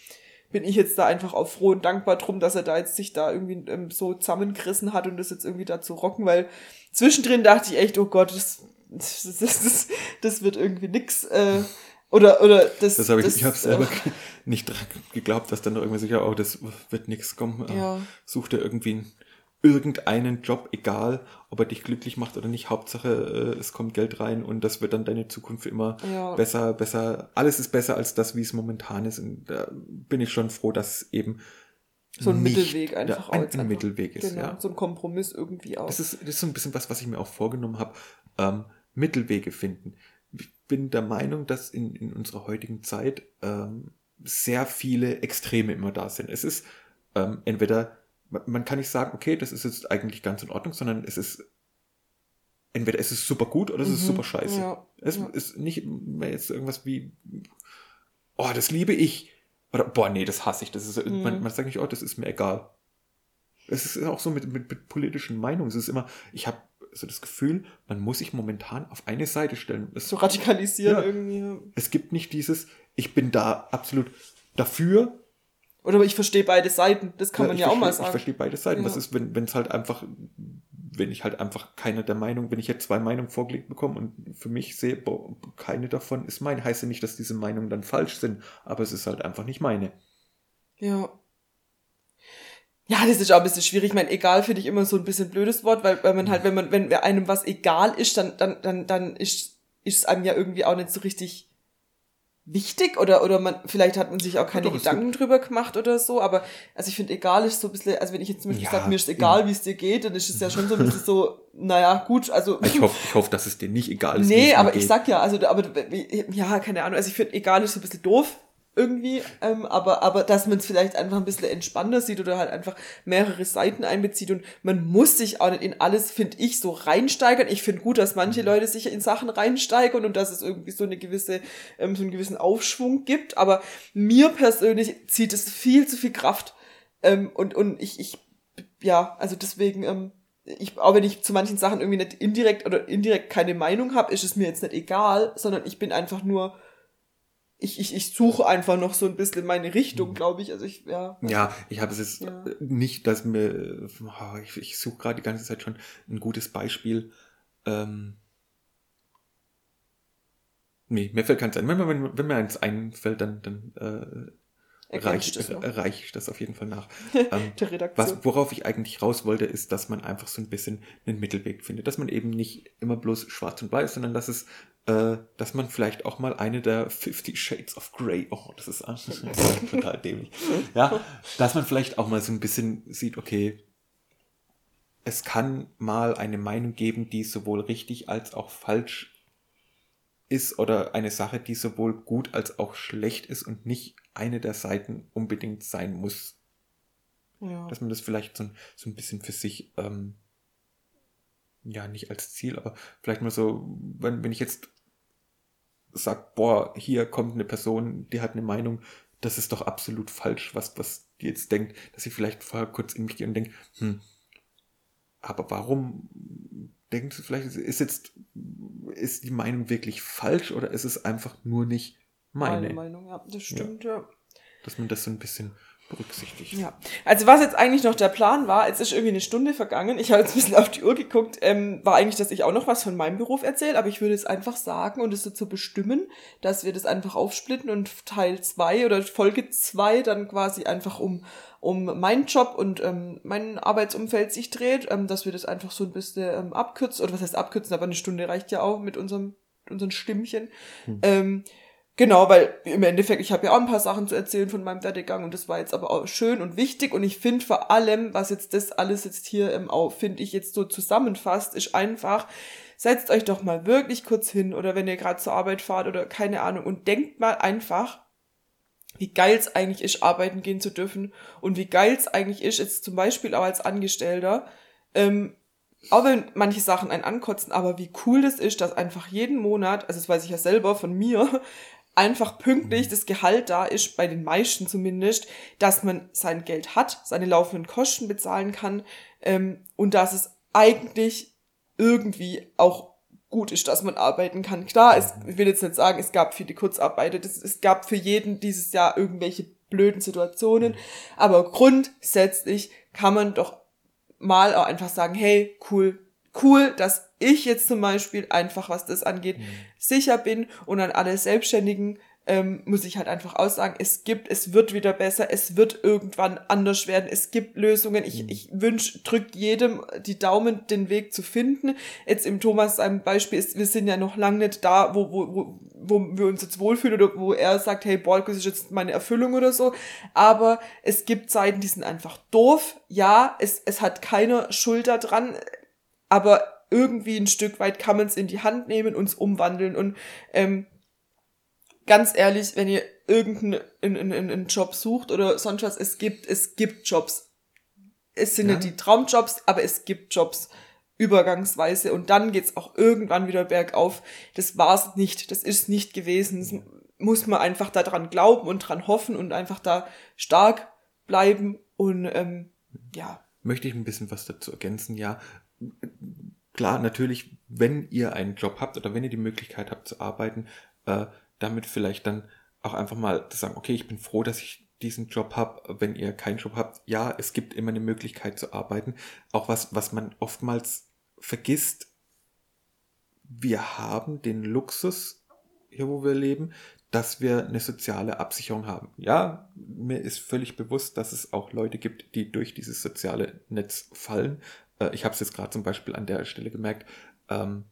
bin ich jetzt da einfach auch froh und dankbar drum, dass er da jetzt sich da irgendwie ähm, so zusammengerissen hat und das jetzt irgendwie da zu rocken, weil zwischendrin dachte ich echt, oh Gott, das, das, das, das, das wird irgendwie nix. Äh, oder, oder das. das habe ich, das, ich habe selber äh, nicht geglaubt, dass dann noch irgendwie sicher, oh, das wird nichts kommen. Äh, Ja. Such dir irgendwie einen- irgendeinen Job, egal ob er dich glücklich macht oder nicht. Hauptsache, äh, es kommt Geld rein und das wird dann deine Zukunft immer Ja. besser, besser. Alles ist besser als das, wie es momentan ist. Und da bin ich schon froh, dass eben so ein nicht Mittelweg einfach ein, ein. Mittelweg ist. Genau, Ja. so ein Kompromiss irgendwie auch. Das ist, das ist so ein bisschen was, was ich mir auch vorgenommen habe. Ähm, Mittelwege finden. Ich bin der Meinung, dass in, in unserer heutigen Zeit ähm, sehr viele Extreme immer da sind. Es ist ähm, entweder, man- kann nicht sagen, okay, das ist jetzt eigentlich ganz in Ordnung, sondern es ist entweder es ist super gut oder es ist Mhm, super scheiße. ja, es ja. ist nicht mehr jetzt irgendwas wie, oh, das liebe ich. Oder, boah, nee, das hasse ich. Das ist, Mhm. man, man sagt nicht, oh, das ist mir egal. Es ist auch so mit, mit, mit politischen Meinungen. Es ist immer, ich habe so das Gefühl, man muss sich momentan auf eine Seite stellen. Es, so radikalisieren Ja. irgendwie. es gibt nicht dieses, ich bin da absolut dafür. Oder ich verstehe beide Seiten, das kann Ja, man ja auch mal verstehe- Ich sagen. verstehe beide Seiten. Ja. Was ist, wenn es halt einfach, wenn ich halt einfach keine der Meinung, wenn ich jetzt zwei Meinungen vorgelegt bekomme und für mich sehe, boah, keine davon ist meine, heißt ja nicht, dass diese Meinungen dann falsch sind, aber es ist halt einfach nicht meine. Ja. Ja, das ist auch ein bisschen schwierig. Ich meine, egal finde ich immer so ein bisschen blödes Wort, weil, weil man halt, wenn man, wenn einem was egal ist, dann, dann, dann, dann ist, ist es einem ja irgendwie auch nicht so richtig wichtig oder, oder man, vielleicht hat man sich auch keine doch, es Gedanken drüber gemacht oder so, aber, also ich finde, egal ist so ein bisschen, also wenn ich jetzt zum Beispiel Ja, sage, mir ist egal, wie es dir geht, dann ist es ja schon so ein bisschen so, naja, gut, also. Ich hoffe, ich hoffe, dass es dir nicht egal ist. Nee, aber geht. ich sag ja, also, aber, ja, keine Ahnung, also ich finde, egal ist so ein bisschen doof irgendwie, ähm, aber, aber dass man es vielleicht einfach ein bisschen entspannter sieht oder halt einfach mehrere Seiten einbezieht und man muss sich auch nicht in alles, finde ich, so reinsteigern. Ich finde gut, dass manche Leute sich in Sachen reinsteigern und dass es irgendwie so eine gewisse, ähm, so einen gewissen Aufschwung gibt, aber mir persönlich zieht es viel zu viel Kraft. Ähm, und, und ich, ich, ja, also deswegen, ähm, ich, auch wenn ich zu manchen Sachen irgendwie nicht indirekt oder indirekt keine Meinung habe, ist es mir jetzt nicht egal, sondern ich bin einfach nur, ich, ich, ich suche einfach noch so ein bisschen meine Richtung, glaube ich. Also ich, ja. Ja, ich habe es jetzt Ja. nicht, dass mir, oh, ich, ich suche gerade die ganze Zeit schon ein gutes Beispiel. Ähm, nee, mir fällt keins ein. Wenn, mir- wenn, wenn mir eins einfällt, dann, dann äh, reiche noch. reich ich das auf jeden Fall nach. ähm, Redaktion. was, worauf ich eigentlich raus wollte, ist, dass man einfach so ein bisschen einen Mittelweg findet. Dass man eben nicht immer bloß schwarz und weiß, sondern dass es, äh, dass man vielleicht auch mal eine der 50 Shades of Grey, oh, das ist, das ist total dämlich. Ja, dass man vielleicht auch mal so ein bisschen sieht, okay, es kann mal eine Meinung geben, die sowohl richtig als auch falsch ist oder eine Sache, die sowohl gut als auch schlecht ist und nicht eine der Seiten unbedingt sein muss. Ja. Dass man das vielleicht so, so ein bisschen für sich, ähm, ja, nicht als Ziel, aber vielleicht mal so, wenn, wenn ich jetzt sag, boah, hier kommt eine Person, die hat eine Meinung, das ist doch absolut falsch, was, was die jetzt denkt, dass ich vielleicht vorher kurz in mich gehe und denke, hm, aber warum denkst du vielleicht, ist jetzt, ist die Meinung wirklich falsch oder ist es einfach nur nicht meine? Meine Meinung, ja, das stimmt, ja. ja. Dass man das so ein bisschen berücksichtigt. Ja, also was jetzt eigentlich noch der Plan war, jetzt ist irgendwie eine Stunde vergangen, ich habe jetzt ein bisschen auf die Uhr geguckt, ähm, war eigentlich, dass ich auch noch was von meinem Beruf erzähle, aber ich würde es einfach sagen und es dazu bestimmen, dass wir das einfach aufsplitten und Teil zwei oder Folge zwei dann quasi einfach um um meinen Job und ähm, mein Arbeitsumfeld sich dreht, ähm, dass wir das einfach so ein bisschen ähm, abkürzen, oder was heißt abkürzen, aber eine Stunde reicht ja auch mit unserem, mit unseren Stimmchen. Hm. Ähm, Genau, weil im Endeffekt, ich habe ja auch ein paar Sachen zu erzählen von meinem Werdegang und das war jetzt aber auch schön und wichtig und ich finde vor allem, was jetzt das alles jetzt hier ähm, auch, finde ich, jetzt so zusammenfasst, ist einfach, setzt euch doch mal wirklich kurz hin oder wenn ihr gerade zur Arbeit fahrt oder keine Ahnung und denkt mal einfach, wie geil es eigentlich ist, arbeiten gehen zu dürfen und wie geil es eigentlich ist, jetzt zum Beispiel auch als Angestellter, ähm, auch wenn manche Sachen einen ankotzen, aber wie cool das ist, dass einfach jeden Monat, also das weiß ich ja selber von mir, einfach pünktlich das Gehalt da ist, bei den meisten zumindest, dass man sein Geld hat, seine laufenden Kosten bezahlen kann ähm, und dass es eigentlich irgendwie auch gut ist, dass man arbeiten kann. Klar, es, ich will jetzt nicht sagen, es gab viele Kurzarbeiter, das, es gab für jeden dieses Jahr irgendwelche blöden Situationen, aber grundsätzlich kann man doch mal auch einfach sagen, hey, cool, cool, dass ich jetzt zum Beispiel einfach, was das angeht, mhm. sicher bin und an alle Selbstständigen ähm, muss ich halt einfach aussagen, es gibt, es wird wieder besser, es wird irgendwann anders werden, es gibt Lösungen. Ich, mhm. ich wünsche, drückt jedem die Daumen, den Weg zu finden. Jetzt im Thomas seinem Beispiel ist, wir sind ja noch lange nicht da, wo, wo, wo, wo wir uns jetzt wohlfühlen oder wo er sagt, hey, Bolkus ist jetzt meine Erfüllung oder so. Aber es gibt Zeiten, die sind einfach doof. Ja, es, es hat keiner Schuld dran, aber irgendwie ein Stück weit kann man es in die Hand nehmen, uns umwandeln und ähm, ganz ehrlich, wenn ihr irgendeinen in, in, in, Job sucht oder sonst was, es gibt, es gibt Jobs. Es sind ja. nicht die Traumjobs, aber es gibt Jobs übergangsweise und dann geht's auch irgendwann wieder bergauf. Das war's nicht, das ist nicht gewesen. Das muss man einfach daran glauben und dran hoffen und einfach da stark bleiben und ähm, ja. Möchte ich ein bisschen was dazu ergänzen, ja. Klar, natürlich, wenn ihr einen Job habt oder wenn ihr die Möglichkeit habt zu arbeiten, äh, damit vielleicht dann auch einfach mal zu sagen, okay, ich bin froh, dass ich diesen Job habe. Wenn ihr keinen Job habt, ja, es gibt immer eine Möglichkeit zu arbeiten. Auch was, was man oftmals vergisst, wir haben den Luxus, hier wo wir leben, dass wir eine soziale Absicherung haben. Ja, mir ist völlig bewusst, dass es auch Leute gibt, die durch dieses soziale Netz fallen. Äh, ich habe es jetzt gerade zum Beispiel an der Stelle gemerkt. Ähm,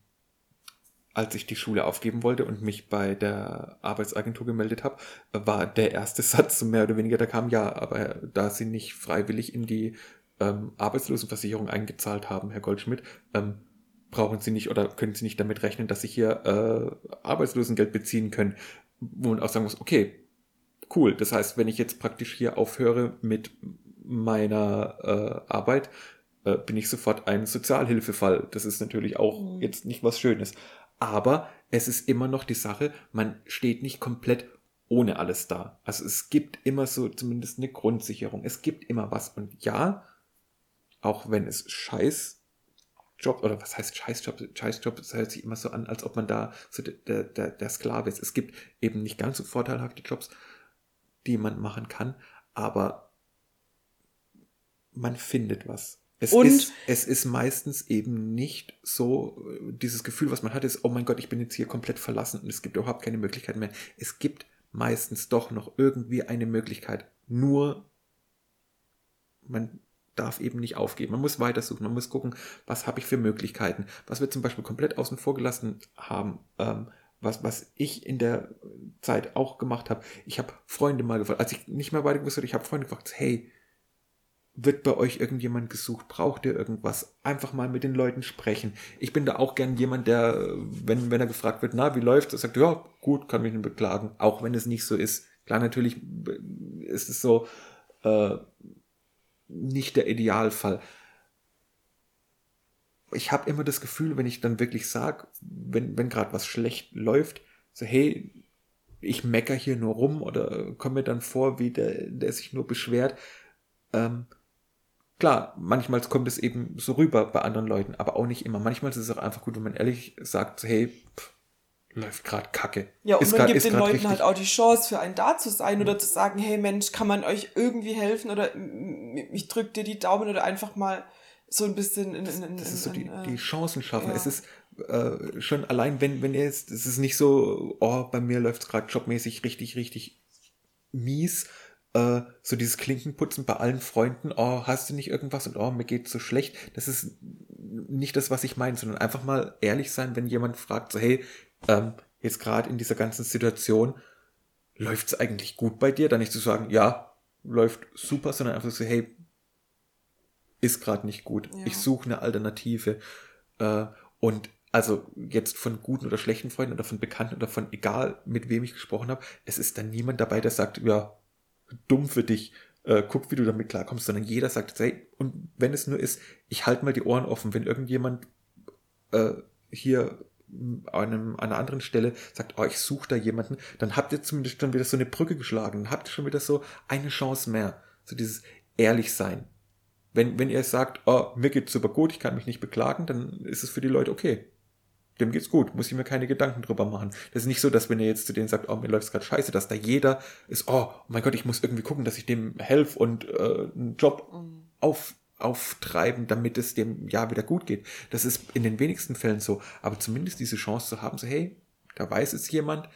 als ich die Schule aufgeben wollte und mich bei der Arbeitsagentur gemeldet habe, war der erste Satz mehr oder weniger, da kam ja, aber da Sie nicht freiwillig in die ähm, Arbeitslosenversicherung eingezahlt haben, Herr Goldschmidt, ähm, brauchen Sie nicht oder können Sie nicht damit rechnen, dass Sie hier äh, Arbeitslosengeld beziehen können, wo man auch sagen muss, okay, cool. Das heißt, wenn ich jetzt praktisch hier aufhöre mit meiner äh, Arbeit, äh, bin ich sofort ein Sozialhilfefall. Das ist natürlich auch mhm. jetzt nicht was Schönes aber es ist immer noch die Sache, man steht nicht komplett ohne alles da. Also es gibt immer so zumindest eine Grundsicherung. Es gibt immer was. Und ja, auch wenn es scheiß Job, oder was heißt Scheißjob? Scheißjob, das hört sich immer so an, als ob man da so der, der, der Sklave ist. Es gibt eben nicht ganz so vorteilhafte Jobs, die man machen kann, aber man findet was. Es und ist, es ist meistens eben nicht so, äh, dieses Gefühl, was man hat, ist, oh mein Gott, ich bin jetzt hier komplett verlassen und es gibt überhaupt keine Möglichkeit mehr. Es gibt meistens doch noch irgendwie eine Möglichkeit. Nur, man darf eben nicht aufgeben. Man muss weitersuchen, man muss gucken, was habe ich für Möglichkeiten. Was wir zum Beispiel komplett außen vor gelassen haben, ähm, was, was ich in der Zeit auch gemacht habe. Ich habe Freunde mal gefragt, als ich nicht mehr weiter gewusst habe, ich habe Freunde gefragt, hey, wird bei euch irgendjemand gesucht? Braucht ihr irgendwas? Einfach mal mit den Leuten sprechen. Ich bin da auch gern jemand, der, wenn, wenn er gefragt wird, na, wie läuft's? Er sagt, ja, gut, kann mich nicht beklagen. Auch wenn es nicht so ist. Klar, natürlich ist es so, äh, nicht der Idealfall. Ich habe immer das Gefühl, wenn ich dann wirklich sage, wenn, wenn gerade was schlecht läuft, so, hey, ich mecker hier nur rum oder komme mir dann vor, wie der, der sich nur beschwert. Ähm, klar, manchmal kommt es eben so rüber bei anderen Leuten, aber auch nicht immer. Manchmal ist es auch einfach gut, wenn man ehrlich sagt, hey, pff, läuft gerade kacke. Ja, und ist man grad, gibt den Leuten richtig. halt auch die Chance, für einen da zu sein oder zu sagen, hey Mensch, kann man euch irgendwie helfen oder ich drück dir die Daumen oder einfach mal so ein bisschen in, in, in, Das ist so die, in, die äh, Chancen schaffen. ja. Es ist äh, schon allein, wenn, wenn ihr jetzt, es ist nicht so, oh, bei mir läuft es gerade jobmäßig richtig, richtig mies. Äh, so dieses Klinkenputzen bei allen Freunden, oh, hast du nicht irgendwas und oh, mir geht's so schlecht. Das ist nicht das, was ich meine, sondern einfach mal ehrlich sein, wenn jemand fragt, so, hey, ähm, jetzt gerade in dieser ganzen Situation, läuft's eigentlich gut bei dir? Dann nicht zu sagen, ja, läuft super, sondern einfach so, hey, ist gerade nicht gut. Ja. Ich suche eine Alternative. Äh, und also jetzt von guten oder schlechten Freunden oder von Bekannten oder von egal mit wem ich gesprochen habe, es ist dann niemand dabei, der sagt, ja, dumm für dich, äh, guck, wie du damit klarkommst, sondern jeder sagt, hey, und wenn es nur ist, ich halte mal die Ohren offen, wenn irgendjemand äh, hier einem, an einer anderen Stelle sagt, oh, ich suche da jemanden, dann habt ihr zumindest schon wieder so eine Brücke geschlagen, dann habt ihr schon wieder so eine Chance mehr. So dieses ehrlich sein. Wenn, wenn ihr sagt, oh, mir geht's super gut, ich kann mich nicht beklagen, dann ist es für die Leute okay. Dem geht's gut, muss ich mir keine Gedanken drüber machen. Das ist nicht so, dass wenn ihr jetzt zu denen sagt, oh, mir läuft's gerade scheiße, dass da jeder ist, oh, oh mein Gott, ich muss irgendwie gucken, dass ich dem helfe und äh, einen Job Mhm. auf, auftreiben, damit es dem ja wieder gut geht. Das ist in den wenigsten Fällen so. Aber zumindest diese Chance zu haben, so, hey, da weiß es jemand,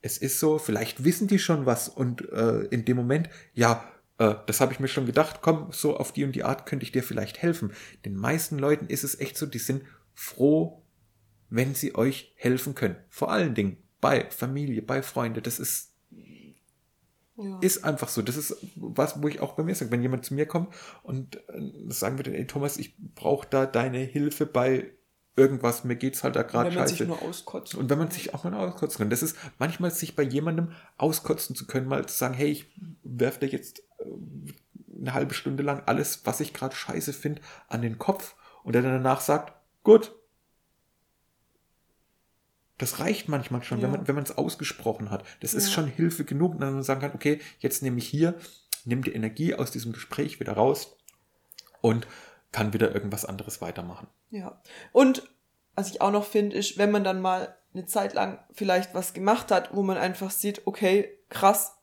es ist so, vielleicht wissen die schon was und äh, in dem Moment, ja, äh, das habe ich mir schon gedacht, komm, so auf die und die Art könnte ich dir vielleicht helfen. Den meisten Leuten ist es echt so, die sind froh, wenn sie euch helfen können. Vor allen Dingen bei Familie, bei Freunde. Das ist ja. ist einfach so. Das ist was, wo ich auch bei mir sage, wenn jemand zu mir kommt und äh, sagen würde, ey Thomas, ich brauche da deine Hilfe bei irgendwas, mir geht's halt da gerade wenn man scheiße. sich nur auskotzt. Und wenn man sich auch mal auskotzen kann. Das ist manchmal sich bei jemandem auskotzen zu können, mal zu sagen, hey, ich werfe dir jetzt äh, eine halbe Stunde lang alles, was ich gerade scheiße finde, an den Kopf und der dann danach sagt, gut. Das reicht manchmal schon, wenn Ja. man wenn man es ausgesprochen hat. Das ist Ja. schon Hilfe genug, und dann sagen kann, okay, jetzt nehme ich hier, nimm die Energie aus diesem Gespräch wieder raus und kann wieder irgendwas anderes weitermachen. Ja. Und was ich auch noch finde, ist, wenn man dann mal eine Zeit lang vielleicht was gemacht hat, wo man einfach sieht, okay, krass,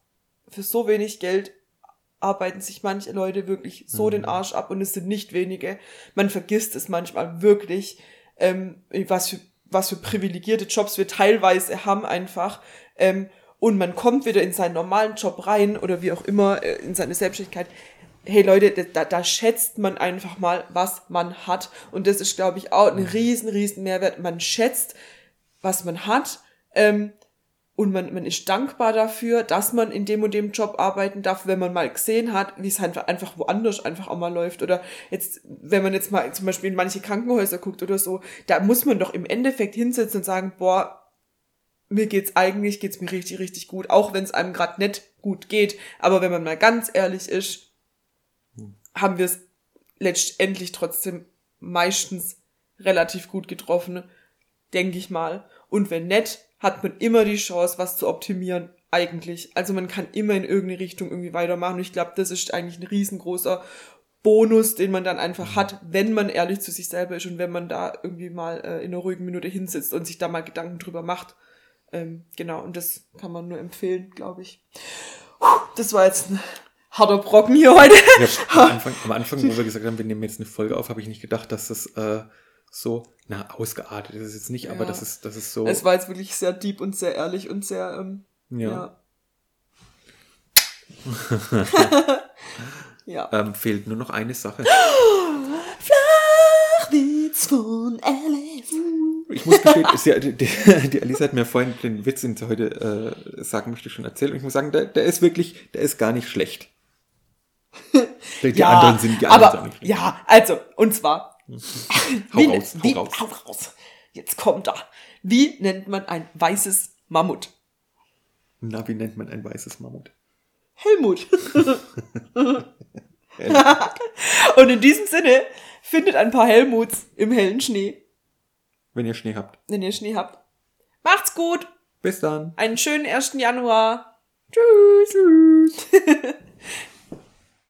für so wenig Geld arbeiten sich manche Leute wirklich so Mhm. den Arsch ab und es sind nicht wenige. Man vergisst es manchmal wirklich, ähm, was für was für privilegierte Jobs wir teilweise haben einfach. Ähm, und man kommt wieder in seinen normalen Job rein oder wie auch immer äh, in seine Selbstständigkeit. Hey Leute, da, da schätzt man einfach mal, was man hat. Und das ist, glaube ich, auch ein riesen, riesen Mehrwert. Man schätzt, was man hat. Ähm, und man, man ist dankbar dafür, dass man in dem und dem Job arbeiten darf, wenn man mal gesehen hat, wie es einfach woanders einfach auch mal läuft. Oder jetzt, wenn man jetzt mal zum Beispiel in manche Krankenhäuser guckt oder so, da muss man doch im Endeffekt hinsetzen und sagen, boah, mir geht's eigentlich, geht's mir richtig, richtig gut, auch wenn es einem gerade nicht gut geht. Aber wenn man mal ganz ehrlich ist, haben wir es letztendlich trotzdem meistens relativ gut getroffen, denke ich mal. Und wenn nicht, hat man immer die Chance, was zu optimieren, eigentlich. Also man kann immer in irgendeine Richtung irgendwie weitermachen. Und ich glaube, das ist eigentlich ein riesengroßer Bonus, den man dann einfach hat, wenn man ehrlich zu sich selber ist und wenn man da irgendwie mal äh, in einer ruhigen Minute hinsitzt und sich da mal Gedanken drüber macht. Ähm, genau, und das kann man nur empfehlen, glaube ich. Das war jetzt ein harter Brocken hier heute. Ja, am, Anfang, am Anfang, wo wir gesagt haben, wir nehmen jetzt eine Folge auf, habe ich nicht gedacht, dass das äh, so, na, ausgeartet ist es jetzt nicht, aber Ja. das ist, das ist so. Es war jetzt wirklich sehr deep und sehr ehrlich und sehr, ähm, ja. ja. Ja. Ähm, fehlt nur noch eine Sache. Flachwitz von Alice. Ich muss gestehen, sie, die, die, die Alice hat mir vorhin den Witz, den sie heute äh, sagen möchte, schon erzählt. Und ich muss sagen, der, der ist wirklich, der ist gar nicht schlecht. Die ja, anderen sind die anderen aber, ja, also, und zwar. Hau wie, raus, hau wie, raus. hau raus. Jetzt kommt er. Wie nennt man ein weißes Mammut? Na, wie nennt man ein weißes Mammut? Helmut. und in diesem Sinne, findet ein paar Helmuts im hellen Schnee, Wenn ihr Schnee habt. wenn ihr Schnee habt. Macht's gut. Bis dann. Einen schönen 1. Januar. Tschüss. Tschüss.